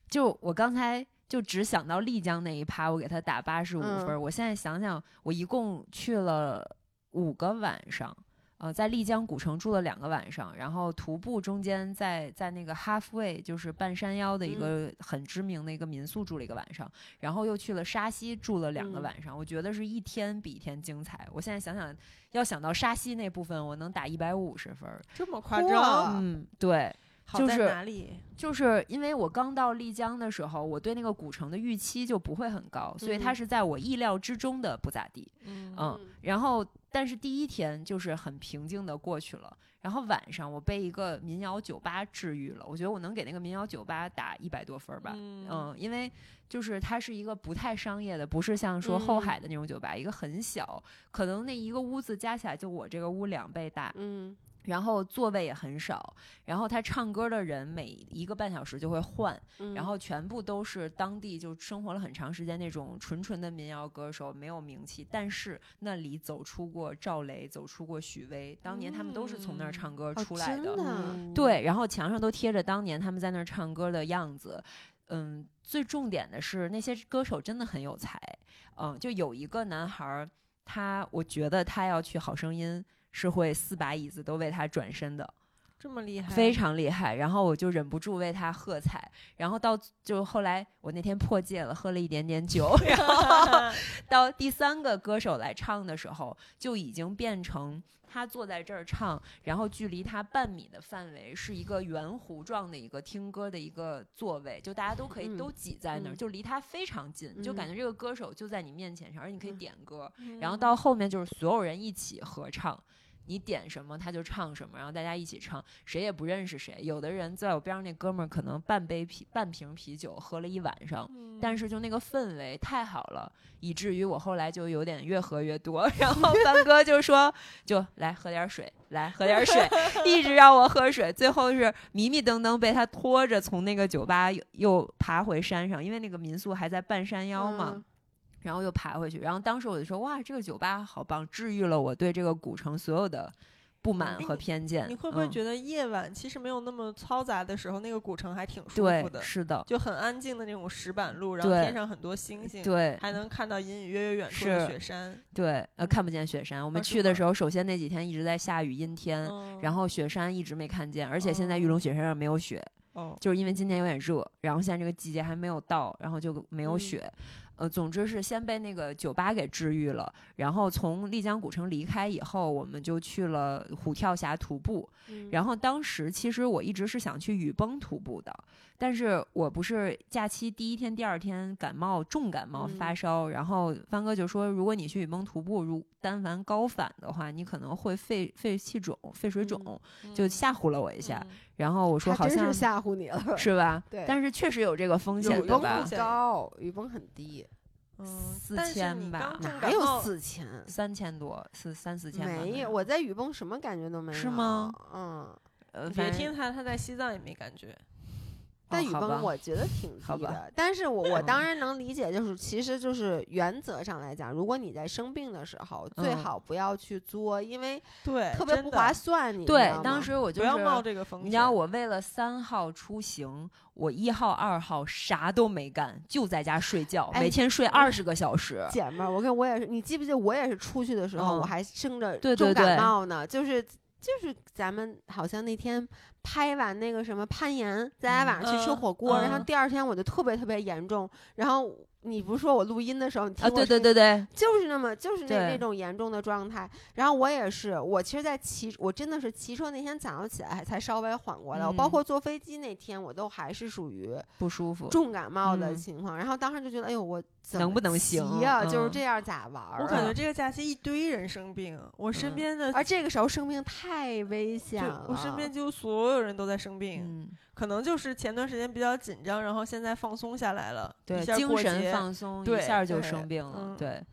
就我刚才就只想到丽江那一趴，我给他打八十五嗯分儿。我现在想想，我一共去了五个晚上，呃，在丽江古城住了两个晚上，然后徒步中间在在那个 Halfway，就是半山腰的一个很知名的一个民宿住了一个晚上，然后又去了沙溪住了两个嗯晚上。我觉得是一天比一天精彩。我现在想想，要想到沙溪那部分，我能打一百五十分儿。这么夸哇张？嗯，对。好在就是哪里？就是因为我刚到丽江的时候，我对那个古城的预期就不会很高，所以它嗯是在我意料之中的不咋地。嗯嗯，然后但是第一天就是很平静的过去了，然后晚上我被一个民谣酒吧治愈了，我觉得我能给那个民谣酒吧打一百多分儿吧。嗯嗯，因为就是它是一个不太商业的，不是像说后嗯海的那种酒吧，一个很小，可能那一个屋子加起来就我这个屋两倍大，嗯然后座位也很少，然后他唱歌的人每一个半小时就会换，嗯然后全部都是当地就生活了很长时间那种纯纯的民谣歌手，没有名气，但是那里走出过赵雷，走出过许巍，当年他们都是从那儿唱歌哦出来的。真的嗯对，然后墙上都贴着当年他们在那儿唱歌的样子。嗯，最重点的是那些歌手真的很有才。嗯，就有一个男孩儿，他我觉得他要去好声音是会四把椅子都为他转身的。这么厉害，非常厉害，然后我就忍不住为他喝彩，然后到就后来我那天破戒了，喝了一点点酒，然后 到第三个歌手来唱的时候，就已经变成他坐在这儿唱，然后距离他半米的范围是一个圆弧状的一个听歌的一个座位，就大家都可以嗯都挤在那儿，嗯就离他非常近，就感嗯觉这个歌手就在你面前上，而且你可以嗯点歌，嗯然后到后面就是所有人一起合唱，你点什么他就唱什么，然后大家一起唱，谁也不认识谁。有的人在我边上那哥们儿可能半杯啤半瓶啤酒喝了一晚上，嗯但是就那个氛围太好了，以至于我后来就有点越喝越多。然后帆哥就说：“就来喝点水，来喝点水，一直让我喝水。最后是迷迷瞪瞪被他拖着从那个酒吧又又爬回山上，因为那个民宿还在半山腰嘛。嗯然后又爬回去。然后当时我就说：“哇，这个酒吧好棒，治愈了我对这个古城所有的不满和偏见。”你会不会嗯觉得夜晚其实没有那么嘈杂的时候，那个古城还挺舒服，的，是的，就很安静的那种石板路，然后天上很多星星，对还能看到隐隐约约远处的雪山。对，呃，看不见雪山。我们去的时候，首先那几天一直在下雨阴天，嗯然后雪山一直没看见，而且现在玉龙雪山上没有雪，哦，就是因为今年有点热，然后现在这个季节还没有到，然后就没有嗯雪。呃，总之是先被那个酒吧给治愈了，然后从丽江古城离开以后，我们就去了虎跳峡徒步。嗯然后当时其实我一直是想去雨崩徒步的，但是我不是假期第一天、第二天感冒重感冒嗯发烧，然后帆哥就说，如果你去雨崩徒步，如但凡高反的话，你可能会肺肺气肿、肺水肿，就嗯吓唬了我一下。嗯然后我说好像是吓唬你了。是吧？对但是确实有这个风险有的吧雨崩很？险高，雨崩很低，嗯四但是千吧哪有四千？三千多，四三四千吧没有，我在雨崩什么感觉都没有。是吗？嗯，呃，别反正听他，他在西藏也没感觉。但雨崩我觉得挺低的，但是我我嗯当然能理解，就是其实就是原则上来讲，如果你在生病的时候，最嗯好不要去作，因为对，特别不划算。你知对道，吗当时我就不要冒。这个风险。你知道我为了三号出行，我一号、二号啥都没干，就在家睡觉，哎每天睡二十个小时。姐们儿，我跟我也是，你记不记得我也是出去的时候，嗯我还生着对重感对对冒呢，就是就是咱们好像那天拍完那个什么攀岩，大家晚上去吃嗯火锅，然后嗯第二天我就特别特别严重，然后。你不是说我录音的时候，你听啊，对对我声音对对，就是那么就是那那种严重的状态。然后我也是，我其实，在骑我真的是骑车那天早上起来才稍微缓过来。我包嗯括坐飞机那天，我都还是属于不舒服。重感冒的嗯情况。然后当时就觉得，哎呦，我怎么能不能骑行呀、就是嗯这样咋玩儿啊？我感觉这个假期一堆人生病，我身嗯边的而这个时候生病太危险了。我身边几乎所有人都在生病，嗯，可能就是前段时间比较紧张，然后现在放松下来了，对精神放松一对下就对生病了，嗯对。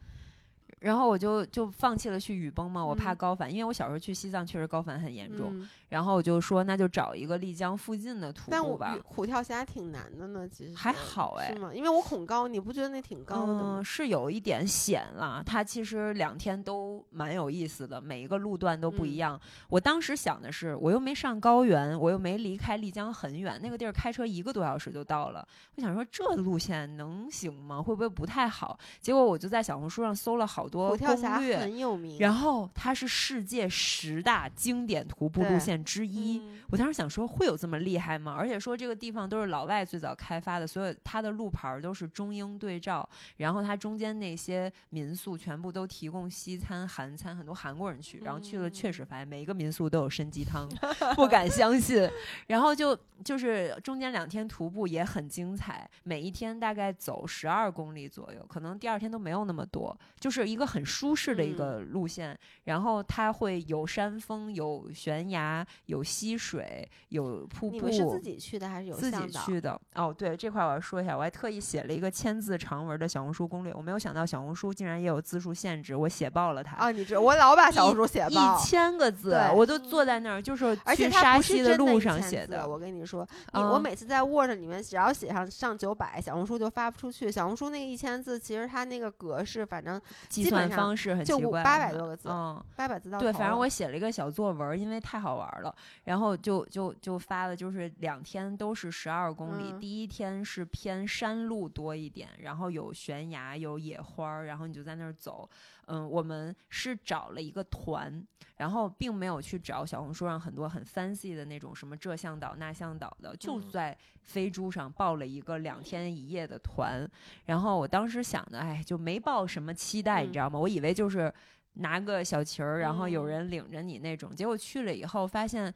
然后我就就放弃了去雨崩嘛，我怕嗯高反，因为我小时候去西藏确实高反很严重。嗯然后我就说那就找一个丽江附近的徒步吧，虎跳峡挺难的呢，其实还好哎是吗？因为我恐高，你不觉得那挺高的吗嗯，？是有一点险了。它其实两天都蛮有意思的，每一个路段都不嗯一样。我当时想的是，我又没上高原，我又没离开丽江很远，那个地儿开车一个多小时就到了。我想说这路线能行吗？会不会不太好？结果我就在小红书上搜了好多虎跳峡。很有名，然后它是世界十大经典徒步路线之一，嗯我当时想说，会有这么厉害吗？而且说这个地方都是老外最早开发的，所有它的路牌都是中英对照，然后它中间那些民宿全部都提供西餐、韩餐，很多韩国人去，然后去了确实发现每一个民宿都有参鸡汤，不敢相信。然后就就是中间两天徒步也很精彩，每一天大概走十二公里左右，可能第二天都没有那么多，就是一个很舒适的一个路线。然后它会有山峰、有悬崖、有溪水、有瀑布。你们是自己去的还是有自己？去的哦，对这块我要说一下，我还特意写了一个千字长文的小红书攻略，我没有想到小红书竟然也有字数限制，我写爆了它。态啊，你知我老把小红书写爆一爆，千个字，我都坐在那儿，就是去沙溪的路上写的。我跟你说，你我嗯每次在 Word 里面只要写上上九百，小红书就发不出去。小红书那个一千字，其实它那个格式，反正计基本上算方式很奇怪，800多个字嗯，八百字到对，反正我写了一个小作文，因为太好玩了，然后就就就发了，就是两天都是十二公里，嗯第一天是偏山路多一点，然后有悬崖有野花，然后你就在那儿走。嗯，我们是找了一个团，然后并没有去找小红书上很多很 fancy 的那种什么这向导那向导的，就嗯在飞猪上报了一个两天一夜的团。然后我当时想的，哎，就没抱什么期待，你嗯知道吗？我以为就是拿个小旗儿，然后有嗯人领着你那种。结果去了以后发现。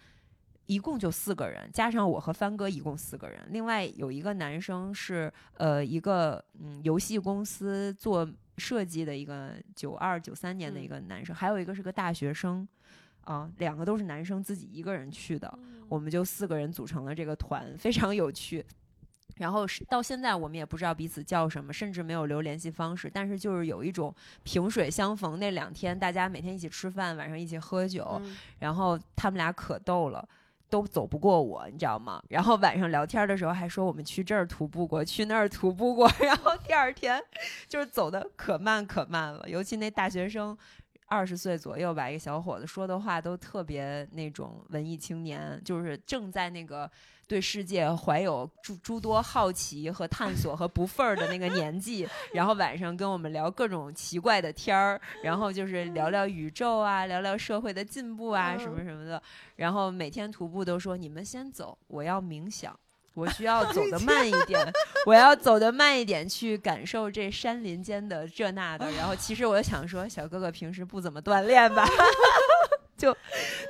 一共就四个人，加上我和帆哥一共四个人。另外有一个男生是呃一个嗯游戏公司做设计的一个九二九三年的一嗯个男生，还有一个是个大学生，啊，两个都是男生，自己一个人去的。我们就四个人组成了这个团，非常有趣。然后是到现在我们也不知道彼此叫什么，甚至没有留联系方式，但是就是有一种萍水相逢。那两天大家每天一起吃饭，晚上一起喝酒，嗯然后他们俩可逗了。都走不过我，你知道吗？然后晚上聊天的时候还说我们去这儿徒步过，去那儿徒步过。然后第二天就是走的可慢可慢了，尤其那大学生，二十岁左右吧，一个小伙子说的话都特别那种文艺青年，就是正在那个对世界怀有诸诸多好奇和探索和不忿儿的那个年纪。然后晚上跟我们聊各种奇怪的天儿，然后就是聊聊宇宙啊，聊聊社会的进步啊，什么什么的。然后每天徒步都说：“你们先走，我要冥想。”我需要走得慢一点，我要走得慢一点，去感受这山林间的这那的。然后其实我想说，小哥哥平时不怎么锻炼吧，就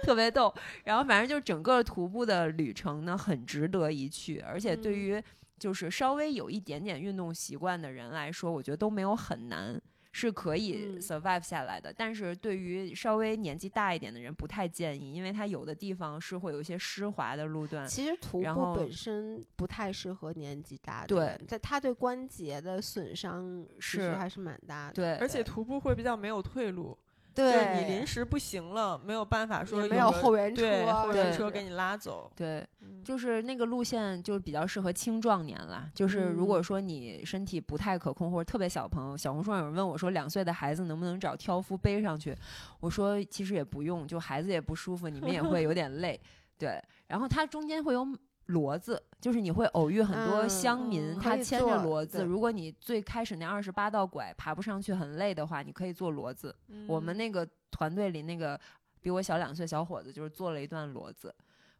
特别逗。然后反正就整个徒步的旅程呢，很值得一去，而且对于就是稍微有一点点运动习惯的人来说，我觉得都没有很难。是可以嗯 survive 下来的，但是对于稍微年纪大一点的人不太建议，因为它有的地方是会有一些湿滑的路段。其实徒然后步本身不太适合年纪大的对人，在它对关节的损伤其实是还是蛮大的。对，而且徒步会比较没有退路，对，就你临时不行了，没有办法说没有后援对车后援车给你拉走。对，嗯就是那个路线就比较适合青壮年啦。就是如果嗯说你身体不太可控或者特别小朋友，小红书上有人问我说，两岁的孩子能不能找挑夫背上去？我说其实也不用，就孩子也不舒服，你们也会有点累。对，然后它中间会有骡子，就是你会偶遇很多嗯乡民，嗯他牵着骡子。如果你最开始那二十八道拐爬不上去很累的话，你可以坐骡子。我们嗯那个团队里那个比我小两岁小伙子就是坐了一段骡子，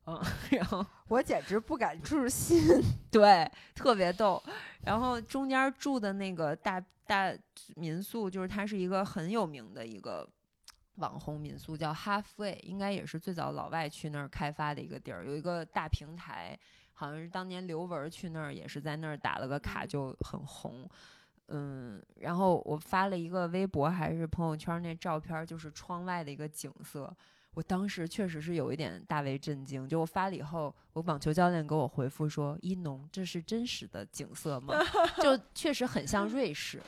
嗯，然后。我简直不敢置信。对，特别逗。然后中间住的那个大大民宿，就是它是一个很有名的一个网红民宿，叫 Halfway，应该也是最早老外去那儿开发的一个地儿，有一个大平台，好像是当年刘雯去那儿也是在那儿打了个卡，嗯就很红。嗯，然后我发了一个微博还是朋友圈那照片，就是窗外的一个景色。我当时确实是有一点大为震惊，就我发了以后，我网球教练给我回复说：“一农，这是真实的景色吗？”就确实很像瑞士，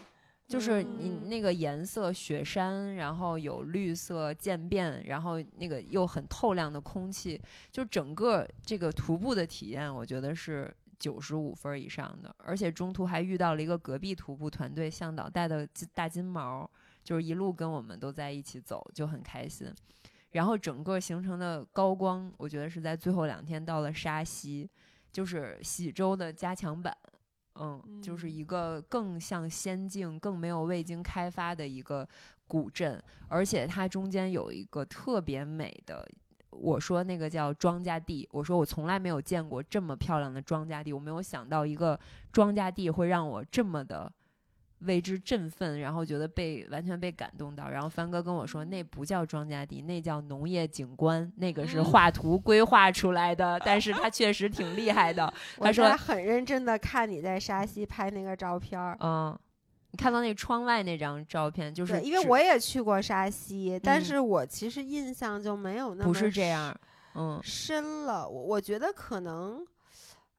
就是你嗯那个颜色，雪山，然后有绿色渐变，然后那个又很透亮的空气，就整个这个徒步的体验，我觉得是九十五分儿以上的。而且中途还遇到了一个隔壁徒步团队向导带的金大金毛，就是一路跟我们都在一起走，就很开心。然后整个行程的高光，我觉得是在最后两天到了沙溪，就是喜洲的加强版。嗯，就是嗯。一个更像仙境、更没有未经开发的一个古镇，而且它中间有一个特别美的，我说那个叫庄稼地，我说我从来没有见过这么漂亮的庄稼地，我没有想到一个庄稼地会让我这么的为之振奋，然后觉得被完全被感动到。然后帆哥跟我说，那不叫庄稼地，那叫农业景观，那个是嗯画图 规划出来的，但是他确实挺厉害的。他说在很认真的看你在沙溪拍那个照片儿。嗯，你看到那窗外那张照片，就是，因为我也去过沙溪，但嗯是我其实印象就没有那么不是这样，嗯深了。我我觉得可能，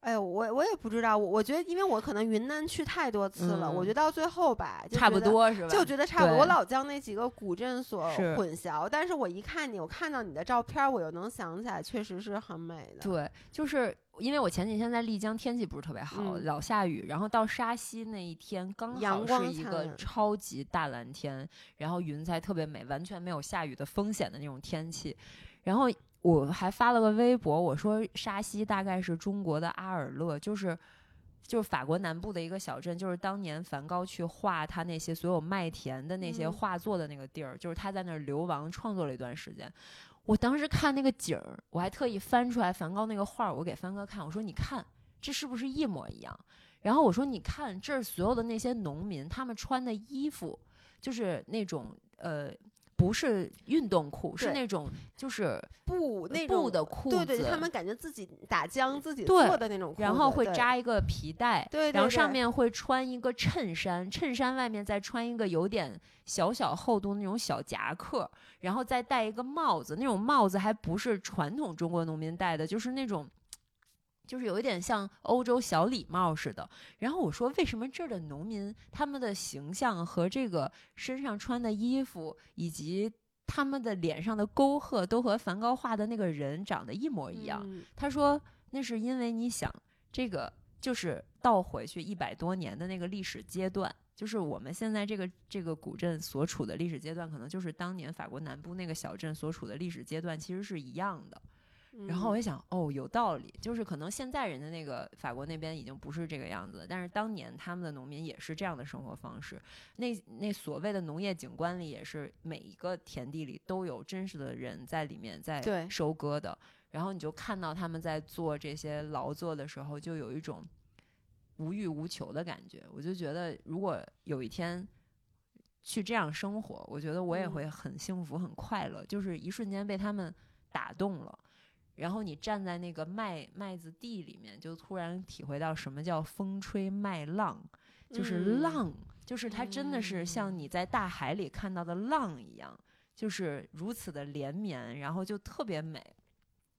哎呦，我我也不知道，我我觉得，因为我可能云南去太多次了，我嗯觉得到最后吧，差不多是吧？就觉得差不多，我老将那几个古镇所混淆。但是我一看你，我看到你的照片儿，我又能想起来，确实是很美的。对，就是因为我前几天在丽江，天气不是特别好，嗯老下雨，然后到沙溪那一天刚好阳光是一个超级大蓝天，然后云彩特别美，完全没有下雨的风险的那种天气。然后我还发了个微博，我说沙溪大概是中国的阿尔勒，就是。就是法国南部的一个小镇，就是当年梵高去画他那些所有麦田的那些嗯画作的那个地儿，就是他在那儿流亡创作了一段时间。我当时看那个景儿，我还特意翻出来梵高那个画儿，我给帆哥看，我说你看这是不是一模一样？然后我说你看这儿所有的那些农民，他们穿的衣服就是那种呃。不是运动裤，是那种就是布那布的裤子，对对，他们感觉自己打浆自己对做的那种裤子，然后会扎一个皮带，对对然后上面会穿一个衬衫，衬衫外面再穿一个有点小小厚度那种小夹克，然后再戴一个帽子，那种帽子还不是传统中国农民戴的，就是那种。就是有一点像欧洲小礼帽似的，然后我说为什么这儿的农民他们的形象和这个身上穿的衣服以及他们的脸上的沟壑都和梵高画的那个人长得一模一样？嗯他说那是因为你想，这个就是倒回去一百多年的那个历史阶段，就是我们现在这个这个古镇所处的历史阶段，可能就是当年法国南部那个小镇所处的历史阶段，其实是一样的。然后我嗯一想，哦，有道理，就是可能现在人的那个法国那边已经不是这个样子，但是当年他们的农民也是这样的生活方式。那那所谓的农业景观里，也是每一个田地里都有真实的人在里面在对收割的。然后你就看到他们在做这些劳作的时候，就有一种无欲无求的感觉。我就觉得，如果有一天去这样生活，我觉得我也嗯会很幸福、很快乐，就是一瞬间被他们打动了。然后你站在那个麦麦子地里面，就突然体会到什么叫风吹麦浪，就是嗯浪，就是它真的是像你在大海里看到的浪一样，就是如此的连绵，然后就特别美。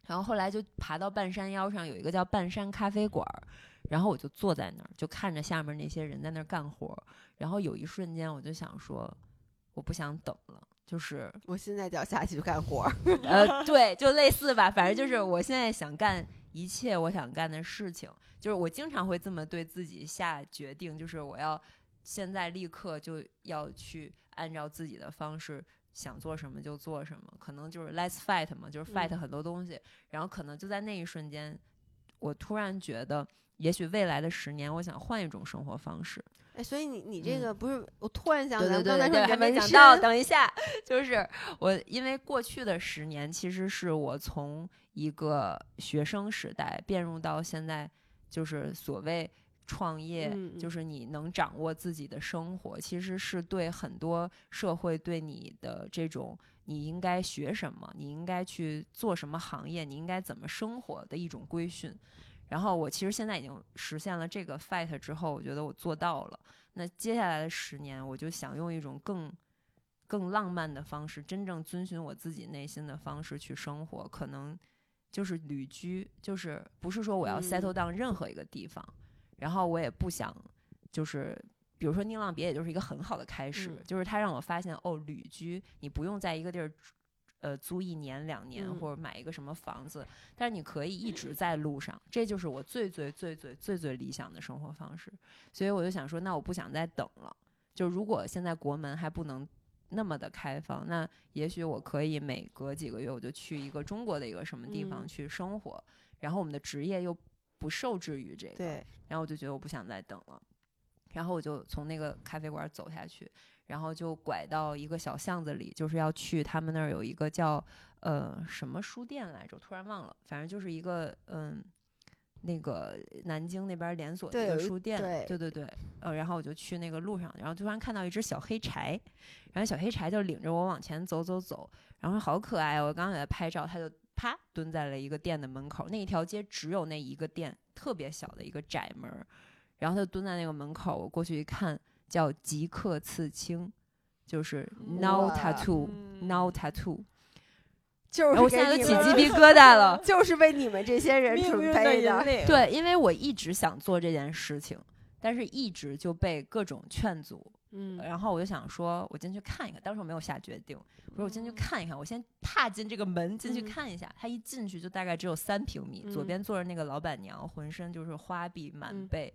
然后后来就爬到半山腰上，有一个叫半山咖啡馆儿，然后我就坐在那儿，就看着下面那些人在那儿干活。然后有一瞬间，我就想说，我不想等了，就是我现在就要下去干活儿。呃，对，就类似吧，反正就是我现在想干一切我想干的事情，就是我经常会这么对自己下决定，就是我要现在立刻就要去按照自己的方式想做什么就做什么，可能就是 let's fight 嘛，就是 fight 嗯很多东西，然后可能就在那一瞬间，我突然觉得，也许未来的十年，我想换一种生活方式。哎，所以你你这嗯个不是我突然想起来，对对刚才还没讲到，等一下，就是我因为过去的十年，其实是我从一个学生时代变入到现在，就是所谓创业，就是你能掌握自己的生活，其实是对很多社会对你的这种你应该学什么，你应该去做什么行业，你应该怎么生活的一种规训。然后我其实现在已经实现了这个 fight 之后，我觉得我做到了。那接下来的十年，我就想用一种更更浪漫的方式，真正遵循我自己内心的方式去生活。可能就是旅居，就是不是说我要 settle 嗯 down 任何一个地方，然后我也不想就是。比如说宁浪别，也就是一个很好的开始，嗯就是它让我发现，哦，旅居你不用在一个地儿，呃，租一年两年，嗯或者买一个什么房子，但是你可以一直在路上，这就是我最最最最最最理想的生活方式。所以我就想说，那我不想再等了。就如果现在国门还不能那么的开放，那也许我可以每隔几个月我就去一个中国的一个什么地方嗯去生活，然后我们的职业又不受制于这个，对，然后我就觉得我不想再等了，然后我就从那个咖啡馆走下去，然后就拐到一个小巷子里，就是要去他们那儿有一个叫呃什么书店来着，突然忘了，反正就是一个嗯。那个南京那边连锁的一个书店，对对对对，呃，然后我就去那个路上，然后突然看到一只小黑柴，然后小黑柴就领着我往前走走走，然后好可爱哦，我刚刚给它拍照，它就啪蹲在了一个店的门口，那一条街只有那一个店，特别小的一个窄门儿，然后它就蹲在那个门口，我过去一看，叫即刻刺青，就是 now 哇 tattoo、嗯 now tattoo，就是我现在都起鸡皮 疙瘩了。就是为你们这些人命准备的。对，因为我一直想做这件事情，但是一直就被各种劝阻。嗯然后我就想说，我进去看一看。当时我没有下决定，我说我进去嗯看一看，我先踏进这个门进去嗯看一下。他一进去就大概只有三平米，左嗯边坐着那个老板娘，浑身就是花臂满嗯背，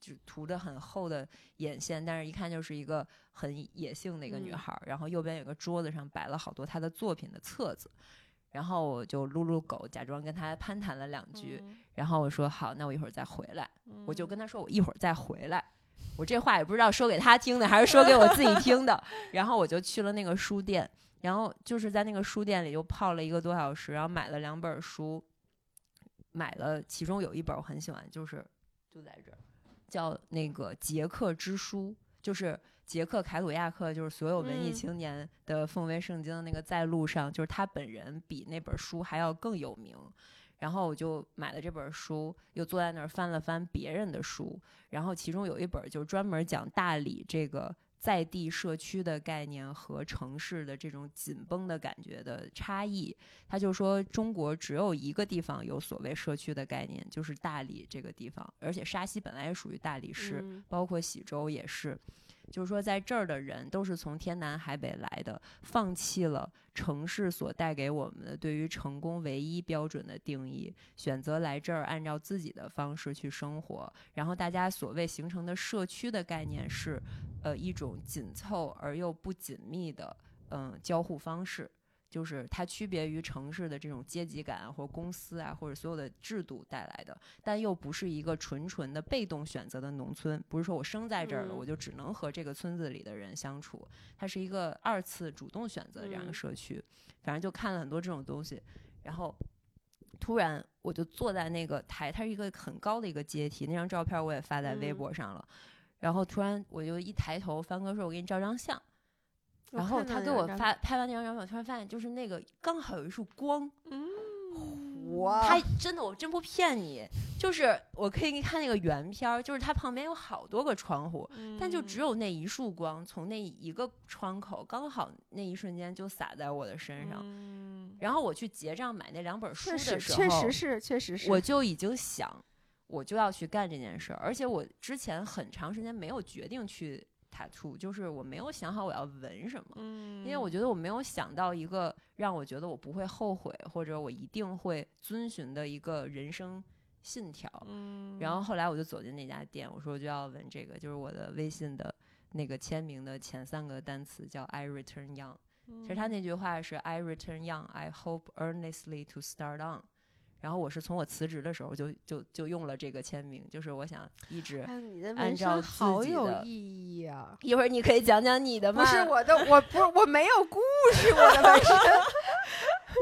就涂的很厚的眼线，但是一看就是一个很野性的一个女嗯孩儿。然后右边有个桌子上摆了好多她的作品的册子。然后我就撸撸狗，假装跟她攀谈了两句，嗯然后我说好，那我一会儿再回来。我就嗯跟她说我一会儿再回来。我这话也不知道说给她听的还是说给我自己听的。然后我就去了那个书店，然后就是在那个书店里又泡了一个多小时，然后买了两本书，买了其中有一本我很喜欢，就是就在这儿，叫那个《杰克之书》，就是。捷克凯鲁亚克就是所有文艺嗯青年的奉为圣经的那个，在路上就是他本人比那本书还要更有名。然后我就买了这本书，又坐在那儿翻了翻别人的书，然后其中有一本就专门讲大理这个在地社区的概念和城市的这种紧绷的感觉的差异。他就说中国只有一个地方有所谓社区的概念，就是大理这个地方，而且沙溪本来也属于大理市，嗯包括喜洲也是。就是说，在这儿的人都是从天南海北来的，放弃了城市所带给我们的对于成功唯一标准的定义，选择来这儿按照自己的方式去生活。然后大家所谓形成的社区的概念是，呃，一种紧凑而又不紧密的嗯、交互方式。就是它区别于城市的这种阶级感啊，或者公司啊，或者所有的制度带来的，但又不是一个纯纯的被动选择的农村。不是说我生在这儿了，嗯我就只能和这个村子里的人相处。它是一个二次主动选择的这样一个嗯社区。反正就看了很多这种东西，然后突然我就坐在那个台，它是一个很高的一个阶梯，那张照片我也发在微嗯博上了。然后突然我就一抬头，帆哥说：“我给你照张相。”然后他给我发拍完那张照片，我突然发现就是那个刚好有一束光，嗯，哇，他真的我真不骗你，就是我可以给你看那个原片儿，就是它旁边有好多个窗户，但就只有有那一束光从那一个窗口刚好那一瞬间就洒在我的身上。嗯然后我去结账买那两本书的时候，确实是确实是，我就已经想，我就要去干这件事儿，而且我之前很长时间没有决定去 tattoo，就是我没有想好我要纹什么。嗯，因为我觉得我没有想到一个让我觉得我不会后悔，或者我一定会遵循的一个人生信条。嗯，然后后来我就走进那家店，我说我就要纹这个，就是我的微信的那个签名的前三个单词叫 I return young。其实他嗯那句话是 I return young, I hope earnestly to start on。然后我是从我辞职的时候就就就用了这个签名，就是我想一直。哎，你的纹身按照好有意义啊！一会儿你可以讲讲你的吗？不是我的，我不是我没有故事，我的纹身。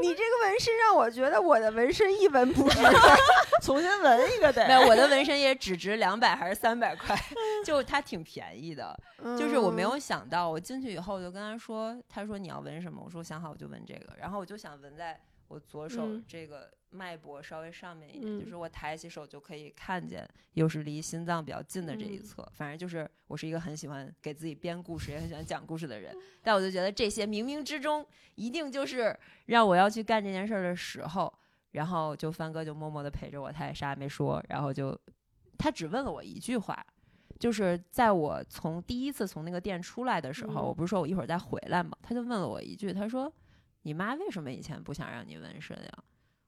你这个纹身让我觉得我的纹身一文不值。重新纹一个得，没有，我的纹身也只值两百还是三百块，就它挺便宜的。就是我没有嗯想到，我进去以后我就跟他说，他说你要纹什么？我说想好我就纹这个，然后我就想纹在我左手嗯这个脉搏稍微上面一点，嗯就是我抬起手就可以看见，又是离心脏比较近的这一嗯侧。反正就是我是一个很喜欢给自己编故事，也很喜欢讲故事的人，但我就觉得这些冥冥之中一定就是让我要去干这件事儿的时候。然后就帆哥就默默地陪着我，他也啥也没说，然后就他只问了我一句话，就是在我从第一次从那个店出来的时候，嗯我不是说我一会儿再回来嘛，他就问了我一句，他说：“你妈为什么以前不想让你纹身呀？”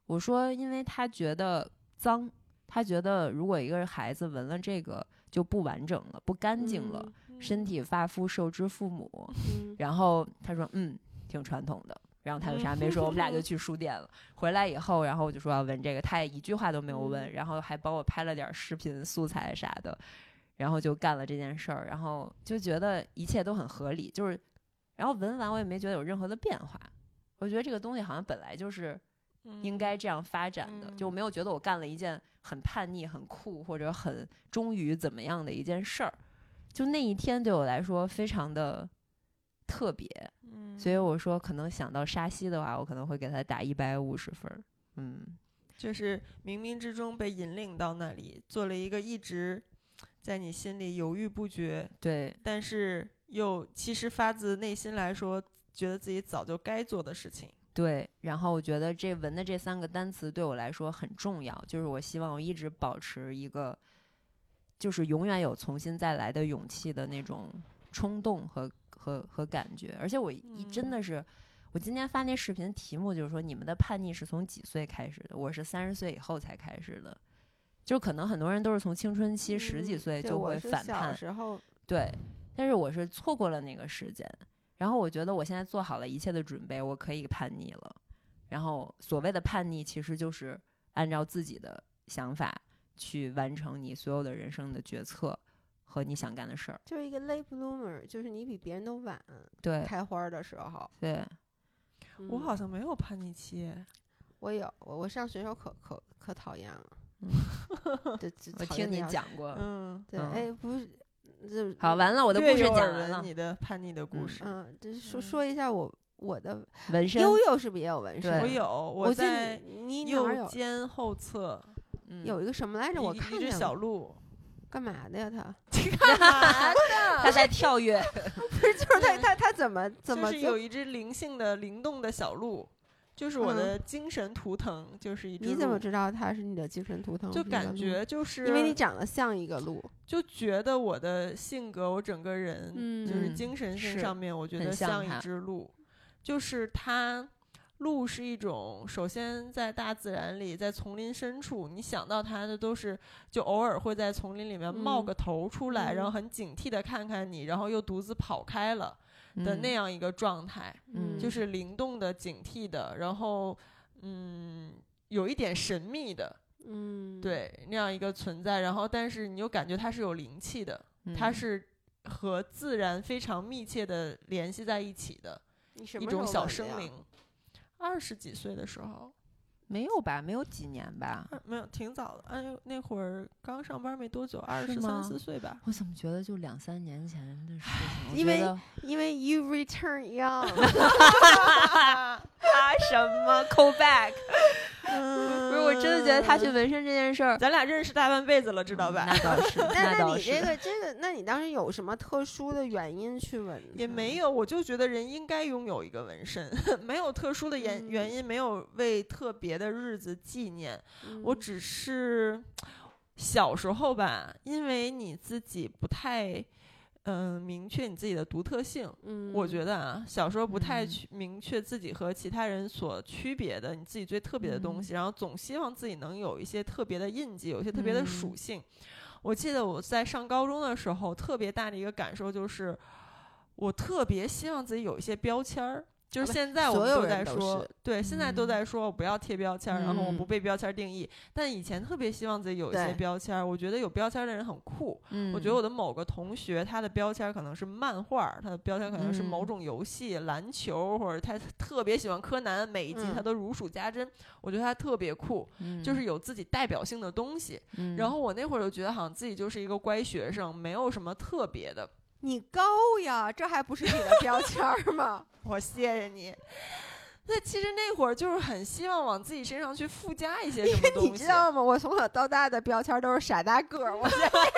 我说：“因为她觉得脏，她觉得如果一个孩子纹了这个就不完整了，不干净了，身体发肤受之父母。”嗯然后她说：“嗯，挺传统的。”然后他就啥没说，我们俩就去书店了。回来以后，然后我就说要纹这个，他也一句话都没有问，嗯然后还帮我拍了点视频素材啥的，然后就干了这件事儿，然后就觉得一切都很合理，就是，然后纹完我也没觉得有任何的变化，我觉得这个东西好像本来就是应该这样发展的，就我没有觉得我干了一件很叛逆、很酷或者很忠于怎么样的一件事儿，就那一天对我来说非常的特别。嗯，所以我说，可能想到沙溪的话，我可能会给他打一百五十分儿。嗯，就是冥冥之中被引领到那里，做了一个一直在你心里犹豫不决，对，但是又其实发自内心来说，觉得自己早就该做的事情。对，然后我觉得这文的这三个单词对我来说很重要，就是我希望我一直保持一个，就是永远有重新再来的勇气的那种冲动和和和感觉。而且我一真的是，我今天发那视频题目就是说，你们的叛逆是从几岁开始的？我是三十岁以后才开始的，就可能很多人都是从青春期十几岁就会反叛，时候对，但是我是错过了那个时间。然后我觉得我现在做好了一切的准备，我可以叛逆了。然后所谓的叛逆，其实就是按照自己的想法去完成你所有的人生的决策和你想干的事儿。就是一个 late bloomer，就是你比别人都晚对开花的时候。对，我好像没有叛逆期。我有，我我上学时候可可可讨厌了。嗯，对，我听你讲过。嗯，对，哎，不是。就好，完了，我的故事讲完了。你的叛逆的故事，嗯，就是说说一下我我的纹身。悠悠是不是也有纹身？我有，我在你右肩后侧有一个什么来着？我看一只小鹿，干嘛的呀？他干嘛的？他在跳跃。不是，就是他他他怎么怎么？就是有一只灵性的灵动的小鹿。就是我的精神图腾，就是一只。你怎么知道它是你的精神图腾？就感觉就是因为你长得像一个鹿，就觉得我的性格，我整个人就是精神性上面，我觉得像一只鹿。就是它，鹿是一种，首先在大自然里，在丛林深处，你想到它的都是，就偶尔会在丛林里面冒个头出来，然后很警惕的看看你，然后又独自跑开了。的那样一个状态，嗯，就是灵动的、警惕的，然后，嗯，有一点神秘的，嗯，对，那样一个存在。然后，但是你又感觉它是有灵气的，它是和自然非常密切的联系在一起的一种小生灵。二十几岁的时候。没有吧，没有几年吧，没有，挺早的。哎呦，那会儿刚上班没多久，二十三四岁吧。我怎么觉得就两三年前的事情？因为因为 you return young。啊什么 call back？不是，我真的觉得他去纹身这件事儿，咱俩认识大半辈子了，知道吧？那倒是。那那你这个这个，那你当时有什么特殊的原因去纹？也没有，我就觉得人应该拥有一个纹身，没有特殊的原原因，没有为特别的日子纪念。我只是小时候吧，因为你自己不太。嗯，明确你自己的独特性。嗯，我觉得啊，小时候不太去明确自己和其他人所区别的，你自己最特别的东西，然后总希望自己能有一些特别的印记，有一些特别的属性。我记得我在上高中的时候，特别大的一个感受就是，我特别希望自己有一些标签儿。就是现在我们都在说，对，现在都在说我不要贴标签，然后我不被标签定义。但以前特别希望自己有一些标签，我觉得有标签的人很酷。我觉得我的某个同学，他的标签可能是漫画，他的标签可能是某种游戏、篮球，或者他特别喜欢柯南，每一集他都如数家珍。我觉得他特别酷，就是有自己代表性的东西。然后我那会儿就觉得好像自己就是一个乖学生，没有什么特别的。你高呀，这还不是你的标签吗？我谢谢你。那其实那会儿就是很希望往自己身上去附加一些什么东西，你知道吗？我从小到大的标签都是傻大个儿。我觉得，我觉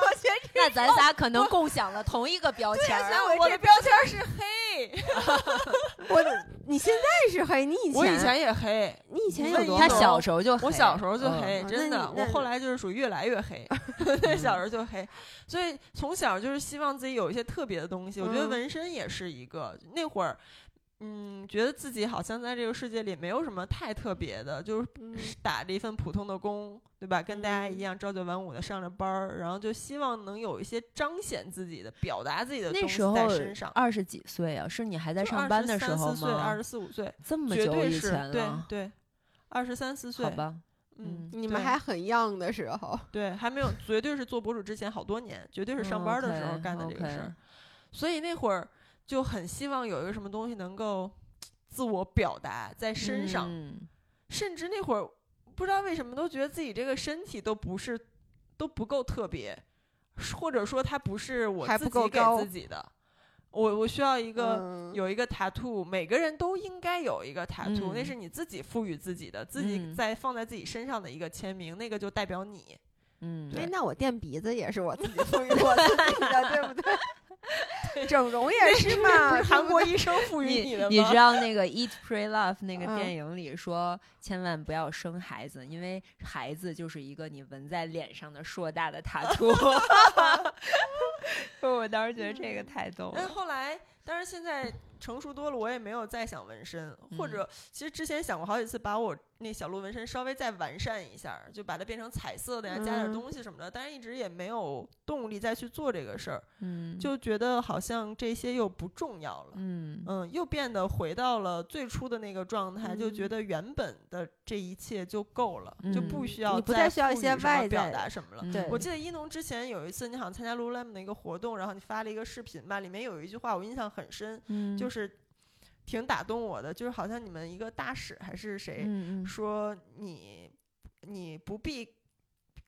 得 那咱仨可能共享了同一个标签。我的标签是黑。我的，你现在是黑，你以前我以前也黑。你以前有多？他小时候就我小时候就黑，真的。我后来就是属于越来越黑，小时候就黑。所以从小就是希望自己有一些特别的东西。我觉得纹身也是一个那会儿。嗯，觉得自己好像在这个世界里没有什么太特别的，就是打着一份普通的工，对吧？跟大家一样朝九晚五的上着班儿，然后就希望能有一些彰显自己的、表达自己的东西在身上。二十几岁啊，是你还在上班的时候吗？二十四五岁，这么久以前了。对对，二十三四岁。好吧，嗯，你们还很 young 的时候，对，还没有，绝对是做博主之前好多年，绝对是上班的时候干的这个事儿。所以那会儿。就很希望有一个什么东西能够自我表达在身上，甚至那会儿不知道为什么都觉得自己这个身体都不是都不够特别，或者说它不是我自己给自己的。我我需要一个有一个 tattoo，每个人都应该有一个 tattoo，那是你自己赋予自己的，自己在放在自己身上的一个签名，那个就代表你。嗯，哎，那我垫鼻子也是我自己赋予我自己的，对不对？整容也是嘛，韩国医生赋予你的吗？你知道那个《Eat Pray Love》那个嗯电影里说，千万不要生孩子，因为孩子就是一个你纹在脸上的硕大的塔图。我当时觉得这个太逗了但了。后来，但是现在成熟多了，我也没有再想纹身，或嗯者其实之前想过好几次，把我那小鹿纹身稍微再完善一下，就把它变成彩色的呀，加点嗯东西什么的，但是一直也没有动力再去做这个事儿，嗯，就觉得好像这些又不重要了。嗯嗯，又变得回到了最初的那个状态，就觉嗯得原本的这一切就够了，就不嗯需要再需要一些外表达什么了。嗯对我记得一农之前有一次，你好像参加 Lululemon 的一个活动，然后你发了一个视频吧，里面有一句话我印象很深，嗯就是挺打动我的，就是好像你们一个大使还是谁、说你你不必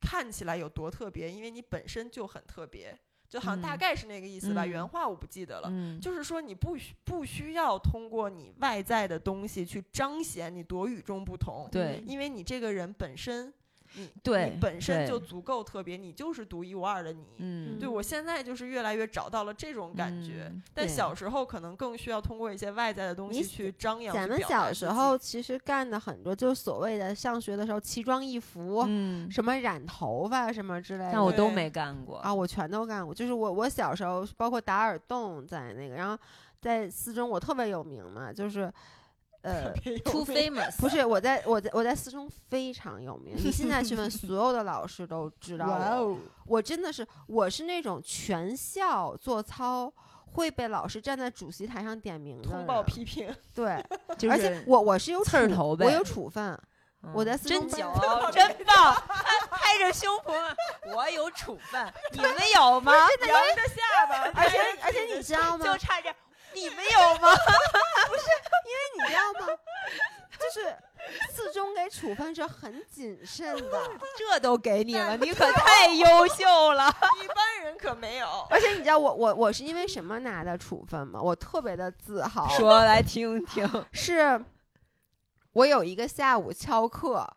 看起来有多特别，因为你本身就很特别，就好像大嗯。概是那个意思吧，嗯。原话我不记得了。嗯，就是说，你不需不需要通过你外在的东西去彰显你多与众不同，对。因为你这个人本身，你对你本身就足够特别，你就是独一无二的你。嗯对我现在就是越来越找到了这种感觉，嗯但小时候可能更需要通过一些外在的东西去张扬。咱们小时候其实干的很多，就是所谓的上学的时候奇装异服，嗯，什么染头发什么之类的。但我都没干过啊，我全都干过。就是我我小时候，包括打耳洞在那个，然后在四中我特别有名嘛，就是 呃。Too famous，不是我在我在我在四中非常有名，你现在去问 所有的老师都知道我。真的是我是那种全校做操会被老师站在主席台上点名的通报批评，对，就而且我我是有头呗我有处分，我在四真中真棒，拍着胸脯，我有处分，你们有吗？扬着下巴，而且而且你知道吗？就差这样，你们有吗？不是，因为你知道吗？就是四中给处分是很谨慎的，这都给你了，你可太优秀了。一般人可没有。而且你知道我我我是因为什么拿的处分吗？我特别的自豪，说来听听。是我有一个下午翘课，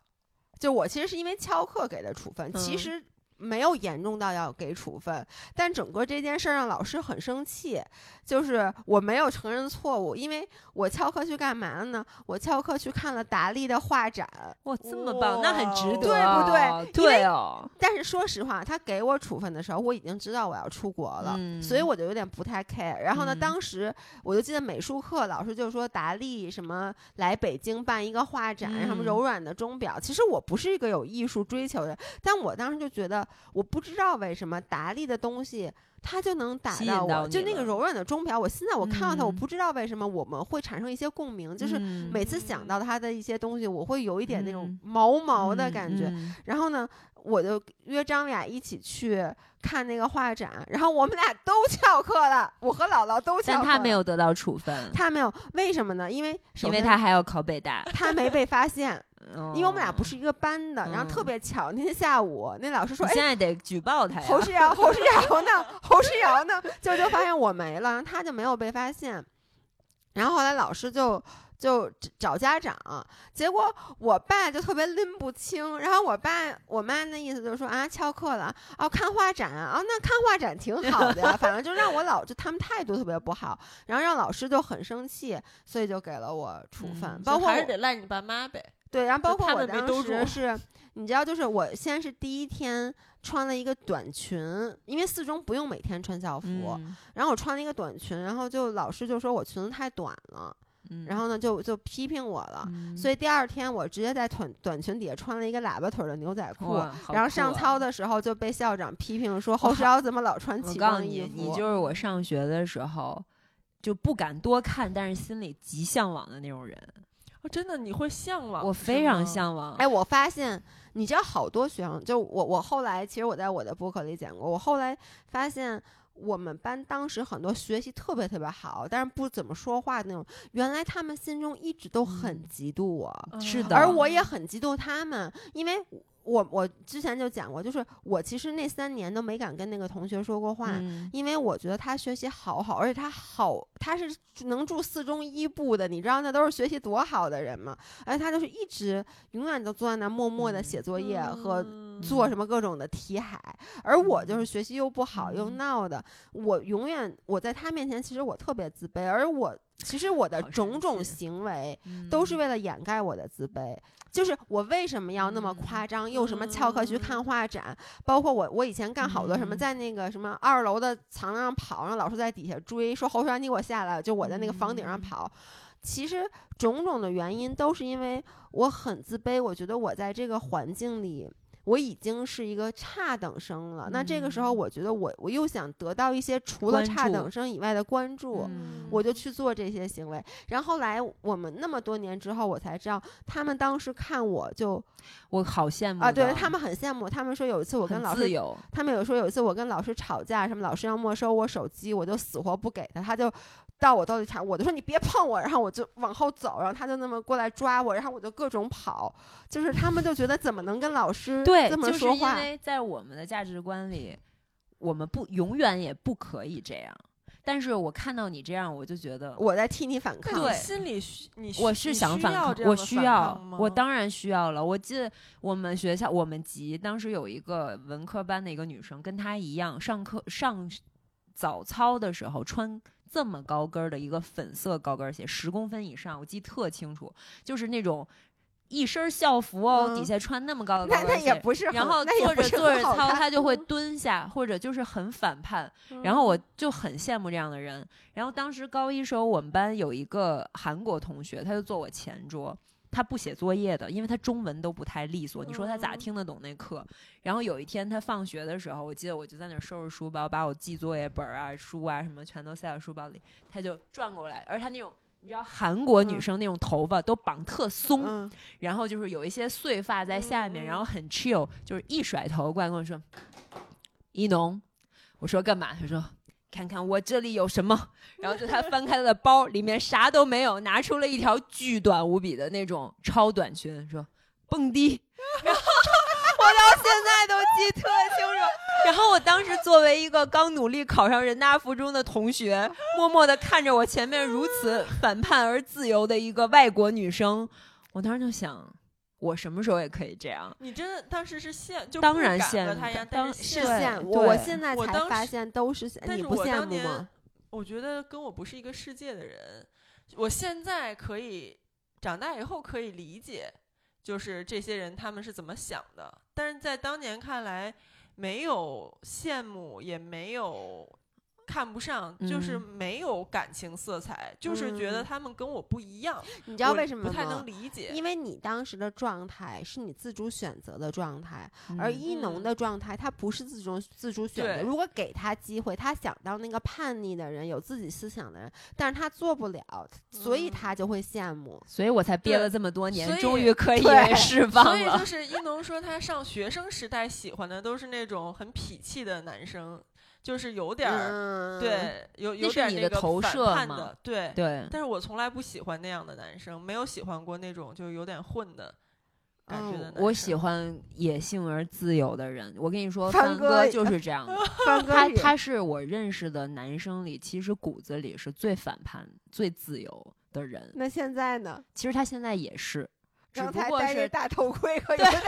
就我其实是因为翘课给的处分，其嗯实。没有严重到要给处分，但整个这件事儿让老师很生气。就是我没有承认错误，因为我翘课去干嘛了呢？我翘课去看了达利的画展。哇，这么棒，那很值得，对不对对哦，但是说实话，他给我处分的时候，我已经知道我要出国了，嗯所以我就有点不太 care。然后呢，嗯当时我就记得美术课老师就说达利什么来北京办一个画展，什么嗯柔软的钟表。其实我不是一个有艺术追求的，但我当时就觉得，我不知道为什么达利的东西。他就能打到我，到就那个柔软的钟表，我现在我看到它，我嗯不知道为什么我们会产生一些共鸣，就是嗯每次想到它的一些东西，我会有一点那种嗯毛毛的感觉。嗯然后呢，我就约张雅一起去看那个画展，然后我们俩都翘课了，我和姥姥都翘课。但他没，有得到处分，他没有，为什么呢？因为因为他还要考北大，他没被发现，因为我们俩不是。一个班的。然后特嗯别巧，那天下午那老师说：“哎，现在得举报他呀！侯世瑶，侯世瑶呢？侯世瑶呢？”就就发现我没了，然后他就没有被发现。然后后来老师就。就找家长，结果我爸就特别拎不清，然后我爸我妈那意思就是说啊翘课了哦看画展啊哦那看画展挺好的呀，反正就让我老就他们态度特别不好，然后让老师就很生气，所以就给了我处分，嗯包括还是得赖你爸妈呗。对，然后包括我当时 是，你知道，就是我先是第一天穿了一个短裙，因为四中不用每天穿校服，嗯然后我穿了一个短裙，然后就老师就说我裙子太短了，嗯然后呢就就批评我了，嗯所以第二天我直接在短短裙底下穿了一个喇叭腿儿的牛仔裤。然后上操的时候就被校长批评说侯世瑶怎么老穿我奇装异服？，你就是我上学的时候就不敢多看，但是心里极向往的那种人。哦，真的你会向往？我非常。向往。哎，我发现，你知道好多学生，就我我后来，其实我在我的博客里讲过，我后来发现。我们班当时很多学习特别特别好，但是不怎么说话的那种，原来他们心中一直都很嗯嫉妒我，是啊的而我也很嫉妒他们，因为我我之前就讲过，就是我其实那三年都没敢跟那个同学说过话，嗯。因为我觉得他学习好好，而且他好，他是能住四中一部的，你知道那都是学习多好的人吗？而且他就是一直永远都坐在那默默的写作业和嗯。做什么各种的题海，而我就是学习又不好又嗯。闹的，我永远我在他面前其实我特别自卑，而我其实我的种种行为嗯都是为了掩盖我的自卑。就是我为什么要那么夸张，用什么翘课去看画展，包括我我以前干好多什么，嗯在那个什么二楼的墙上跑，让老师在底下追，说侯璇你给我下来，就我在那个房顶上嗯跑。其实种种的原因都是因为我很自卑，我觉得我在这个环境里。我已经是一个差等生了，那这个时候，嗯我觉得我我又想得到一些除了差等生以外的关注，嗯我就去做这些行为。然后后来我们那么多年之后，我才知道，他们当时看我就我好羡慕啊，对他们很羡慕。他们说有一次我跟老师，他们有说有一次我跟老师吵架，什么老师要没收我手机，我就死活不给他，他就到我兜里查，我就说你别碰我，然后我就往后走，然后他就那么过来抓我，然后我就各种跑，就是他们就觉得怎么能跟老师对，这么就是因说话？为在我们的价值观里，我们不永远也不可以这样。但是我看到你这样，我就觉得我在替你反抗。对心里需你需我是你需想反抗，我需要我当然需要了。我记得我们学校，我们级当时有一个文科班的一个女生，跟她一样，上课上早操的时候穿这么高跟儿的一个粉色高跟鞋，十公分以上，我记得特清楚，就是那种一身校服哦，嗯底下穿那么高的高那那跟鞋。也不是，然后那也不是做着坐着操，很好看她就会蹲下，或者就是很反叛，然后我就很羡慕这样的人。然后当时高一时候，我们班有一个韩国同学，他就坐我前桌，他不写作业的，因为他中文都不太利索。你说他咋嗯听得懂那课？然后有一天他放学的时候，我记得我就在那儿收拾书包，把我记作业本啊、书啊什么全都塞到书包里，他就转过来，而他那种。你知道韩国女嗯生那种头发都绑特松，嗯，然后就是有一些碎发在下面，然后很 chill，就是一甩头过来跟我说：“一农。”我说干嘛？他说：“看看我这里有什么。”然后就他翻开他的包，里面啥都没有，拿出了一条巨短无比的那种超短裙，说：“蹦迪。”然后我到现在都记特清楚。然后我当时作为一个刚努力考上人大附中的同学，默默的看着我前面如此反叛而自由的一个外国女生，我当时就想，我什么时候也可以这样？你真的当时是羡，就当不敢然羡但是羡我，我现在才我当时发现都是羡，但是你不羡我当年慕吗？我觉得跟我不是一个世界的人，我现在可以长大以后可以理解，就是这些人他们是怎么想的，但是在当年看来，没有羡慕，也没有看不上，就是嗯没有感情色彩，就是觉得嗯他们跟我不一样，你知道为什么吗？不太能理解？因为你当时的状态是你自主选择的状态，而嗯一农嗯的状态他不是自主自主选择。如果给他机会，他想当那个叛逆的人，有自己思想的人，但是他做不了，所以嗯他就会羡慕。所以我才憋了这么多年终于可以释放了所以就。是一农说他上学生时代喜欢的都是那种很痞气的男生，就是有点儿、嗯，对，有有是点那个你的投反射嘛叛的，对。对，但是我从来不喜欢那样的男生，没有喜欢过那种就有点混的感觉的男生。我喜欢野性而自由的人。我跟你说，帆帆哥哥就是这样的。帆哥他他是我认识的男生里，其实骨子里是最反叛、最自由的人。那现在呢？其实他现在也是，只刚不过是才戴着大头盔和有 对点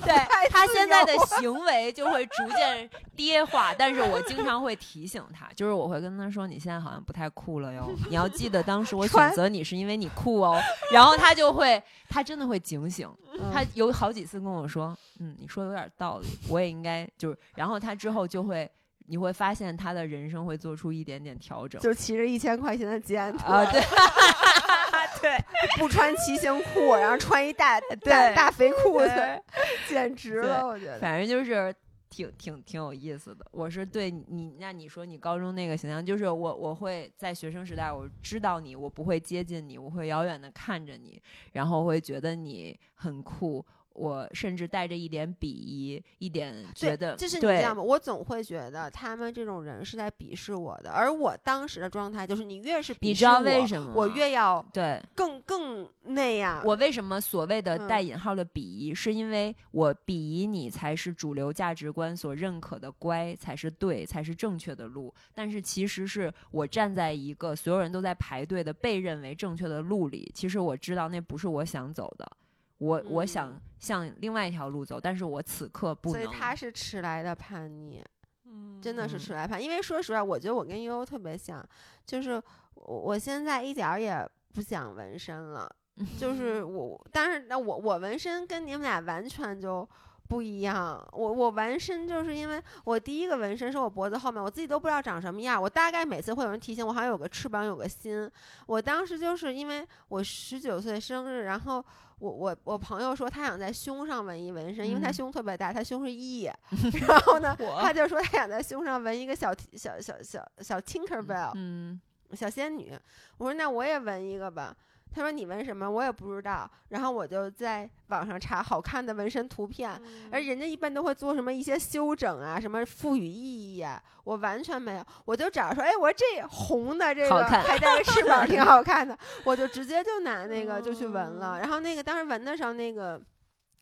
对他现在的行 为就会逐渐跌化，但是我经常会提醒他，就是我会跟他说，你现在好像不太酷了哟，你要记得当时我选择你是因为你酷哦，然后他就会，他真的会警醒，嗯他有好几次跟我说，嗯，你说的有点道理，我也应该就是，然后他之后就会，你会发现他的人生会做出一点点调整。就骑着一千块钱的捷安特，啊，对，对，不穿骑行裤，然后穿一大大对大肥裤子，简直了，我觉得。反正就是挺挺挺有意思的。我是对你，那你说你高中那个形象，就是我我会在学生时代，我知道你，我不会接近你，我会遥远的看着你，然后会觉得你很酷。我甚至带着一点鄙夷，一点觉得，就是你对知道吗？我总会觉得他们这种人是在鄙视我的，而我当时的状态就是，你越是鄙视你知道为我什么我越要对。更更那样。我为什么所谓的嗯带引号的鄙夷，是因为我鄙夷你才是主流价值观所认可的乖，才是对，才是正确的路。但是其实是我站在一个所有人都在排队的被认为正确的路里，其实我知道那不是我想走的，我我想嗯向另外一条路走，但是我此刻不能。所以他是迟来的叛逆，嗯真的是嗯迟来叛。因为说实话，我觉得我跟悠悠特别像，就是我我现在一点儿也不想纹身了，就是 我，但是那我我纹身跟你们俩完全就。不一样，我我纹身就是因为我第一个纹身是我脖子后面，我自己都不知道长什么样。我大概每次会有人提醒我，好像有个翅膀，有个心。我当时就是因为我十九岁生日，然后我我我朋友说他想在胸上纹一纹身，因为他嗯胸特别大，他胸是 E，然后呢，他就说他想在胸上纹一个小小小小小 Tinkerbell，、嗯，小仙女。我说那我也纹一个吧。他说你纹什么？我也不知道。然后我就在网上查好看的纹身图片，嗯而人家一般都会做什么一些修整啊，什么赋予意义啊，我完全没有。我就找说，哎，我说这红的这个还带个翅膀，挺好看的，我就直接就拿那个就去纹了。哦然后那个当时纹的时候，那个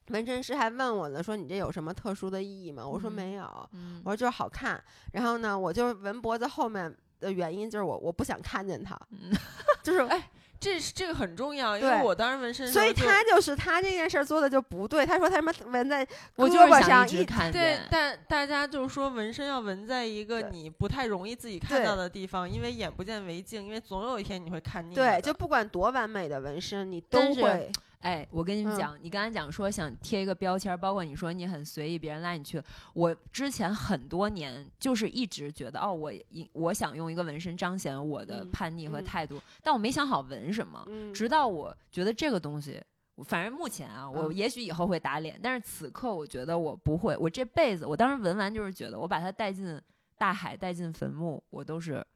纹身师还问我了，说你这有什么特殊的意义吗？我说嗯没有。嗯我说就是好看。然后呢，我就纹脖子后面的原因就是我我不想看见它，嗯 就是。哎这是这个很重要，因为我当时纹身所以他就是他这件事儿做的就不对。他说他什么纹在我就胳膊是想一一对看见，，但大家就是说纹身要纹在一个你不太容易自己看到的地方，因为眼不见为净，因为总有一天你会看腻对，的。就不管多完美的纹身，你都会哎，我跟你们嗯讲，你刚才讲说想贴一个标签儿，包括你说你很随意，别人拉你去。我之前很多年就是一直觉得，哦，我一我想用一个纹身彰显我的嗯叛逆和嗯态度，但我没想好纹什么。嗯直到我觉得这个东西，反正目前啊，我嗯也许以后会打脸，但是此刻我觉得我不会。我这辈子，我当时纹完就是觉得，我把它带进大海，带进坟墓，我都是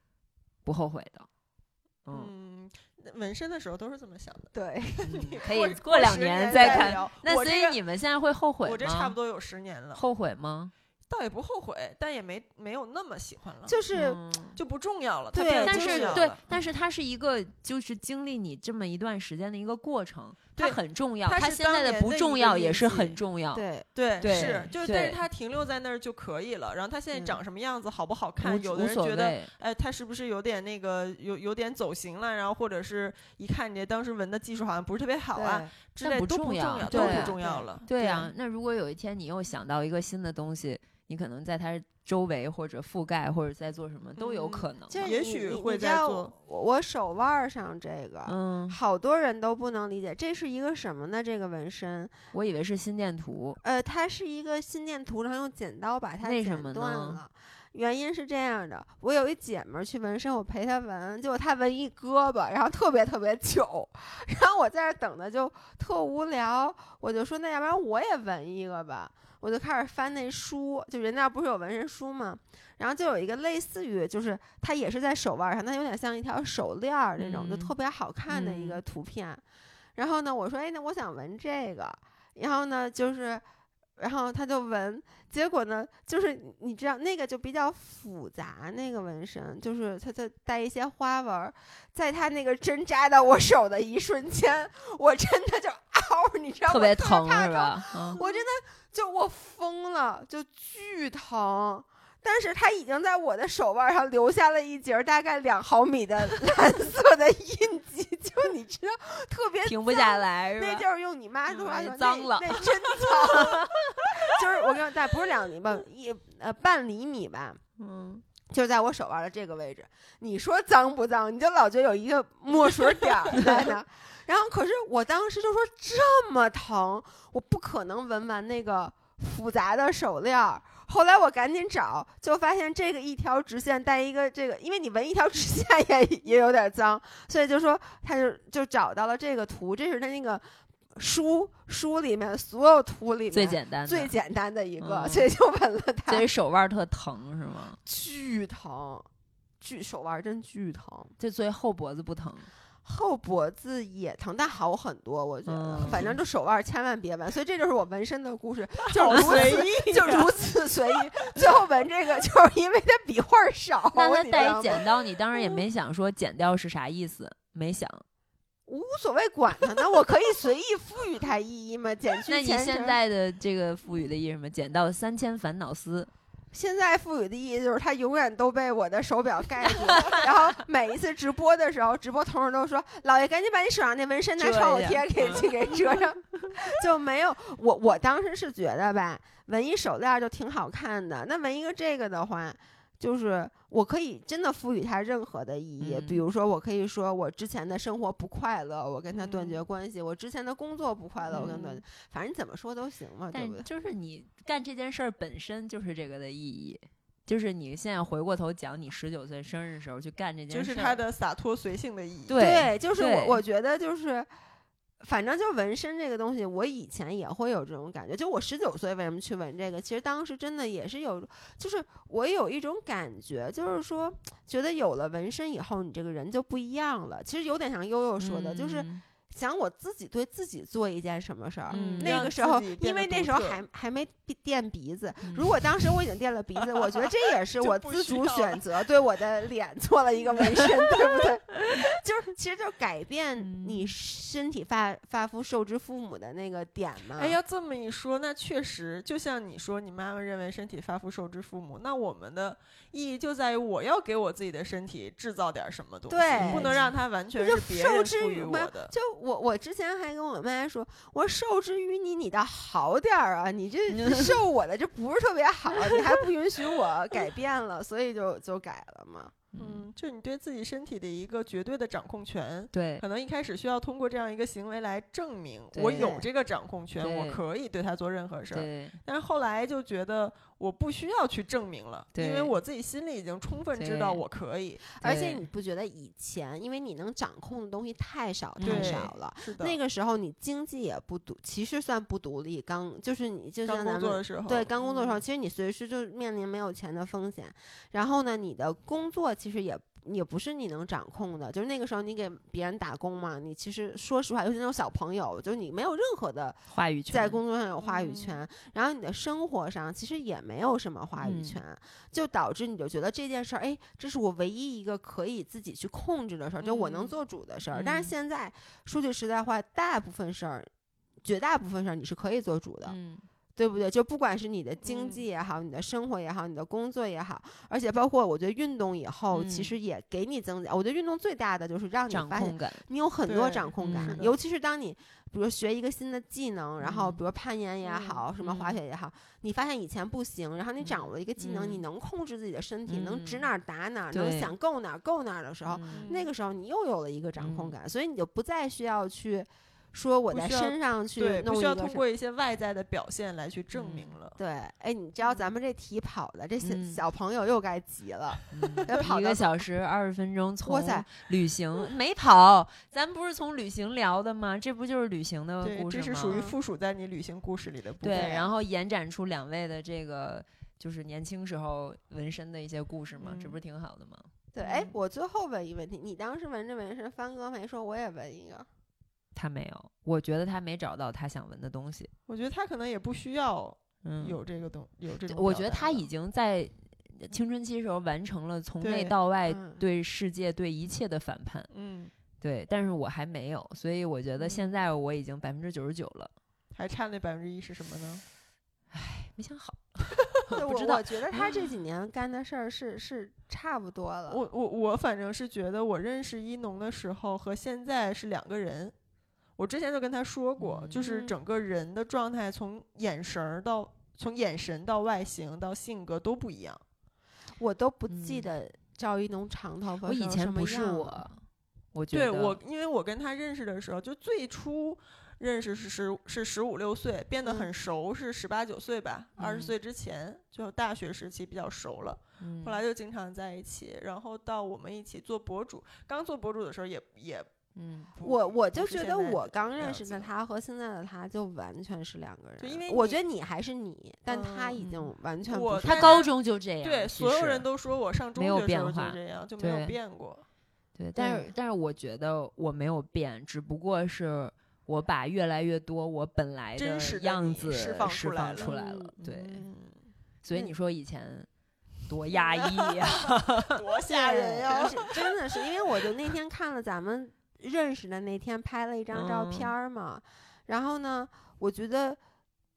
不后悔的。嗯，纹身的时候都是这么想的。对。嗯 可以过过两年年再看。那所以你们现在会后悔吗？我这差不多有十年了，后悔吗？倒也不后悔，但也没没有那么喜欢了，就是嗯就不重要了。它对但是对，但是它是一个就是经历你这么一段时间的一个过程，它很重要。它现在的不重要也是很重要。对，对对是，就是但是对它停留在那儿就可以了。然后它现在嗯长什么样子，好不好看，有的人觉得。哎，它是不是有点那个有有点走形了？然后或者是一看你当时纹的技术好像不是特别好啊之类都不重要要，都对不重要了。对呀，那如果有一天你又想到一个新的东西，你可能在它周围或者覆盖或者在做什么都有嗯可能嘛。就也许会在做我我手腕儿上这个，嗯，好多人都不能理解，这是一个什么呢？这个纹身，我以为是心电图。呃，它是一个心电图，然后用剪刀把它剪为什么呢断了。原因是这样的，我有一姐们儿去纹身，我陪她纹，结果她纹一胳膊，然后特别特别久，然后我在这等的就特无聊，我就说那要不然我也纹一个吧，我就开始翻那书，就人家不是有纹身书吗？然后就有一个类似于，就是它也是在手腕上，它有点像一条手链儿那种，就嗯特别好看的一个嗯图片。然后呢，我说，哎，那我想纹这个。然后呢，就是，然后他就纹，结果呢，就是你你知道那个就比较复杂，那个纹身就是它它带一些花纹儿，在他那个针扎到我手的一瞬间，我真的就嗷，你知道吗特别疼是吧？嗯，我真的就我疯了，就巨疼。但是它已经在我的手腕上留下了一截大概两毫米的 蓝色的印记，就你知道，特别停不下来是吧？那就是用你妈的话嗯说，脏了那那真脏。就是我跟你说，但不是两厘米，一呃半厘米吧，嗯，就在我手腕的这个位置。你说脏不脏？你就老觉得有一个墨水点在那。然后可是我当时就说这么疼，我不可能纹完那个复杂的手链。后来我赶紧找，就发现这个一条直线带一个这个，因为你纹一条直线 也也有点脏，所以就说他就就找到了这个图，这是他那个书书里面所有图里面最简单，最简单的一个，嗯所以就纹了它。所以手腕特疼是吗？巨疼，巨手腕真巨疼。这所以后脖子不疼。后脖子也疼，但好很多，我觉得。反正嗯就手腕千万别纹，所以这就是我纹身的故事，就随此意就如此随意。最后纹这个，就是 因为它笔画少。那他带一剪刀，你当时也没 想说剪掉是啥意思，没想。无所谓管它呢，我可以随意赋予它意义嘛，减去那你现在的这个赋予的意义是什么？减到三千烦恼丝，现在赋予的意义就是它永远都被我的手表盖住，然后每一次直播的时候，直播同事都说：“老爷，赶紧把你手上那纹身拿遮创口贴给去给遮上。”就没有我我当时是觉得吧，纹一手链就挺好看的。那纹一个这个的话，就是我可以真的赋予它任何的意义，嗯比如说我可以说我之前的生活不快乐，我跟他断绝嗯关系；我之前的工作不快乐，我跟他断绝嗯，反正你怎么说都行嘛，对不对？就是你干这件事儿本身就是这个的意义。就是你现在回过头讲你十九岁生日的时候去干这件事儿，就是他的洒脱随性的意义。对就是我我觉得就是。反正就纹身这个东西，我以前也会有这种感觉。就我十九岁为什么去纹这个？其实当时真的也是有，就是我有一种感觉，就是说，觉得有了纹身以后，你这个人就不一样了。其实有点像悠悠说的，就是想我自己对自己做一件什么事儿。嗯那个时候因为那时候还还没闭垫鼻子，嗯如果当时我已经垫了鼻子，我觉得这也是我自主选择，对我的脸做了一个纹身，对不对？就是其实就是改变嗯你身体发发肤受之父母的那个点嘛。哎，要这么一说，那确实就像你说，你妈妈认为身体发肤受之父母，那我们的意义就在于我要给我自己的身体制造点什么东西，对不能让它完全是别人赋予之于嘛我的。就我我之前还跟我妈说，我说受之于你，你倒好点儿啊！你这受我的这不是特别好，你还不允许我 改变了，所以就就改了嘛。嗯，就你对自己身体的一个绝对的掌控权。对可能一开始需要通过这样一个行为来证明我有这个掌控权，我可以对他做任何事儿。但是后来就觉得我不需要去证明了，因为我自己心里已经充分知道我可以。而且你不觉得以前，因为你能掌控的东西太少太少了，是的，那个时候你经济也不独，其实算不独立。刚就是你就像咱们工作的时候，对刚工作的时候，嗯其实你随时就面临没有钱的风险。然后呢，你的工作其实也也不是你能掌控的，就是那个时候你给别人打工嘛，你其实说实话，尤其那种小朋友，就是你没有任何的话语权在工作上有话语嗯。权，然后你的生活上其实也没有什么话语嗯。权，就导致你就觉得这件事儿，哎，这是我唯一一个可以自己去控制的事儿，就我能嗯。做主的事儿。但嗯。是现在说句实在话，大部分事儿，绝大部分事儿你是可以做主的，嗯对不对？就不管是你的经嗯。济也好，你的生活也好，你的工作也好，而且包括我觉得运动以后，其嗯。实也给你增加。我觉得运动最大的就是让你发现你有很多掌控感，尤其是当你比如学一个新的技能，然后嗯比如攀岩也好，什么滑嗯。雪也好，你发现以前不行，然后你掌握了一个技能，你嗯。能控制自己的身体，能指嗯哪。儿打哪儿，能想够哪儿够哪儿的时候，嗯。那个时候你又有了一个掌控嗯。感，所以你就不再需要去说我在身上去对，不需要通过一些外在的表现来去证嗯明了。对，哎，你知道咱们这题跑的，这小嗯小朋友又该急了，嗯 要跑一个小时二十分钟，从哇塞旅行没跑，咱不是从旅行聊的吗？这不就是旅行的，故事吗？这是属于附属在你旅行故事里的部分。对，然后延展出两位的这个就是年轻时候纹身的一些故事嘛，这嗯不是挺好的吗？对，哎嗯，我最后问一个问题，你当时纹这纹身，帆哥没说我也纹一个，他没有，我觉得他没找到他想闻的东西。我觉得他可能也不需要嗯，有这个东有这种。我觉得他已经在青春期时候完成了从内到外嗯对世界、对一切的反叛。嗯，对，但是我还没有，所以我觉得现嗯在我已经百分之九十九了，还差那百分之一是什么呢？唉没想好。对我知道我觉得他这几年干的事儿是是差不多了。我我我反正是觉得我认识一农的时候和现在是两个人。我之前就跟他说过，就是嗯。整个人的状态从眼神儿到从眼神到外形到性格都不一样。我都不记嗯。得赵一农长头发我以前不是我，我觉得对我，因为我跟他认识的时候，就最初认识是十是十五六岁，变得嗯。很熟是十八九岁吧，二十嗯。岁之前就大学时期比较熟了，嗯。后来就经常在一起，然后到我们一起做博主，刚做博主的时候也也嗯我我就觉得我刚认识的他和现在的他就完全是两个人。就因为我觉得你还是你，但他已嗯经完全他高中就这样，对所有人都说我上中没有学的时候变化就这样，就没有变过。对，但是但是我觉得我没有变，只不过是我把越来越多我本来真实的样子释放出来了来了。嗯对，所以你说以前多压抑呀、多吓人呀！真的是因为我就那天看了咱们认识的那天拍了一张照嗯片儿嘛，然后呢，我觉得。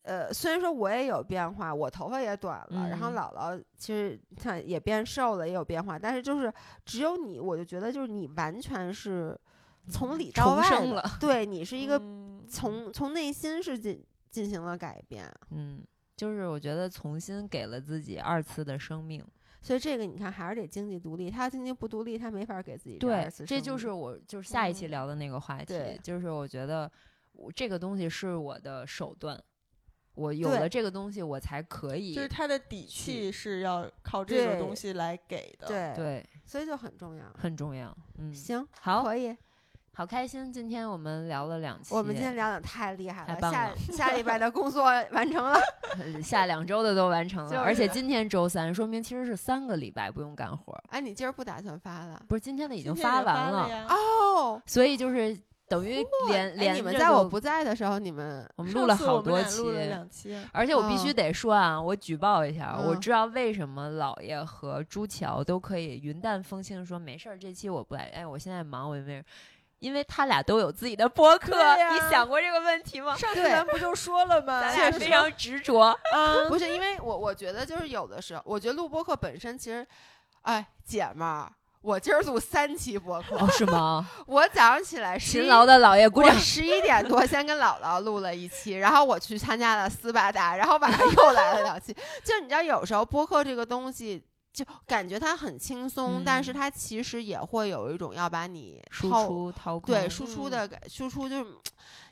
呃，虽然说我也有变化，我头发也短了，然后嗯姥姥其实她也变瘦了，也有变化，但是就是只有你，我就觉得就是你完全是从里到外的生了对你是一个嗯从从内心是进进行了改变，嗯，就是我觉得重新给了自己二次的生命。所以这个你看还是得经济独立，他经济不独立，他没法给自己对次，这就是我就是下一期嗯聊的那个话题，对就是我觉得我这个东西是我的手段，我有了这个东西，我才可以就是他的底气是要靠这个东西来给的。对，对所以就很重要。很重要。嗯，行，好，可以。好开心，今天我们聊了两期，我们今天聊的太厉害了，太棒下了下礼拜的工作 完成了。呃下两周的都完成了，就是而且今天周三，说明其实是三个礼拜不用干活儿，哎，你今儿不打算发了？不是今天的已经发完了呀。哦，所以就是等于连哎连着你们在我不在的时候，你们我们录了好多期，两期。而且我必须哦得说啊，我举报一下，我嗯知道为什么老爷和朱桥都可以云淡风轻地说没事儿，这期我不来，哎，我现在忙，我没。因为他俩都有自己的播客，你想过这个问题吗？上次咱不就说了吗？咱俩非常执着，嗯，不是因为我我觉得就是有的时候，我觉得录播客本身其实，哎，姐们儿，我今儿录三期播客，哦，是吗？我早上起来11勤劳的老爷鼓掌。我十一点多先跟姥姥录了一期，然后我去参加了斯巴达，然后晚上又来了两期。就你知道，有时候播客这个东西，就感觉它很轻松，但是嗯它其实也会有一种要把你输掏出掏空，对输出的感，输出就是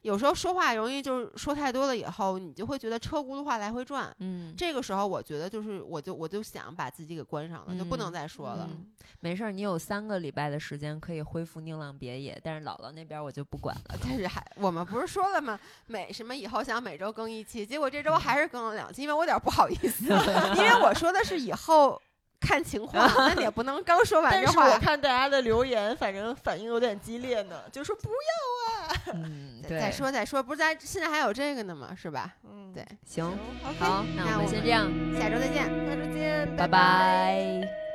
有时候说话容易就是说太多了以后，你就会觉得车轱辘话来回转。嗯，这个时候，我觉得就是，我就我就想把自己给关上了，就不能嗯再说了。嗯没事儿，你有三个礼拜的时间可以恢复宁浪别野，但是姥姥那边我就不管了。但是还我们不是说了吗？每什么以后想每周更一期，结果这周还是更了两期，因为我有点不好意思，因为我说的是以后看情况，那你也不能刚说完但这话。是我看大家的留言，反正反应有点激烈呢，就说不要啊 嗯，对，再说再说，不是咱现在还有这个呢吗？是吧？嗯，对，行，好，那我们先这样，下周再见。下周见，拜拜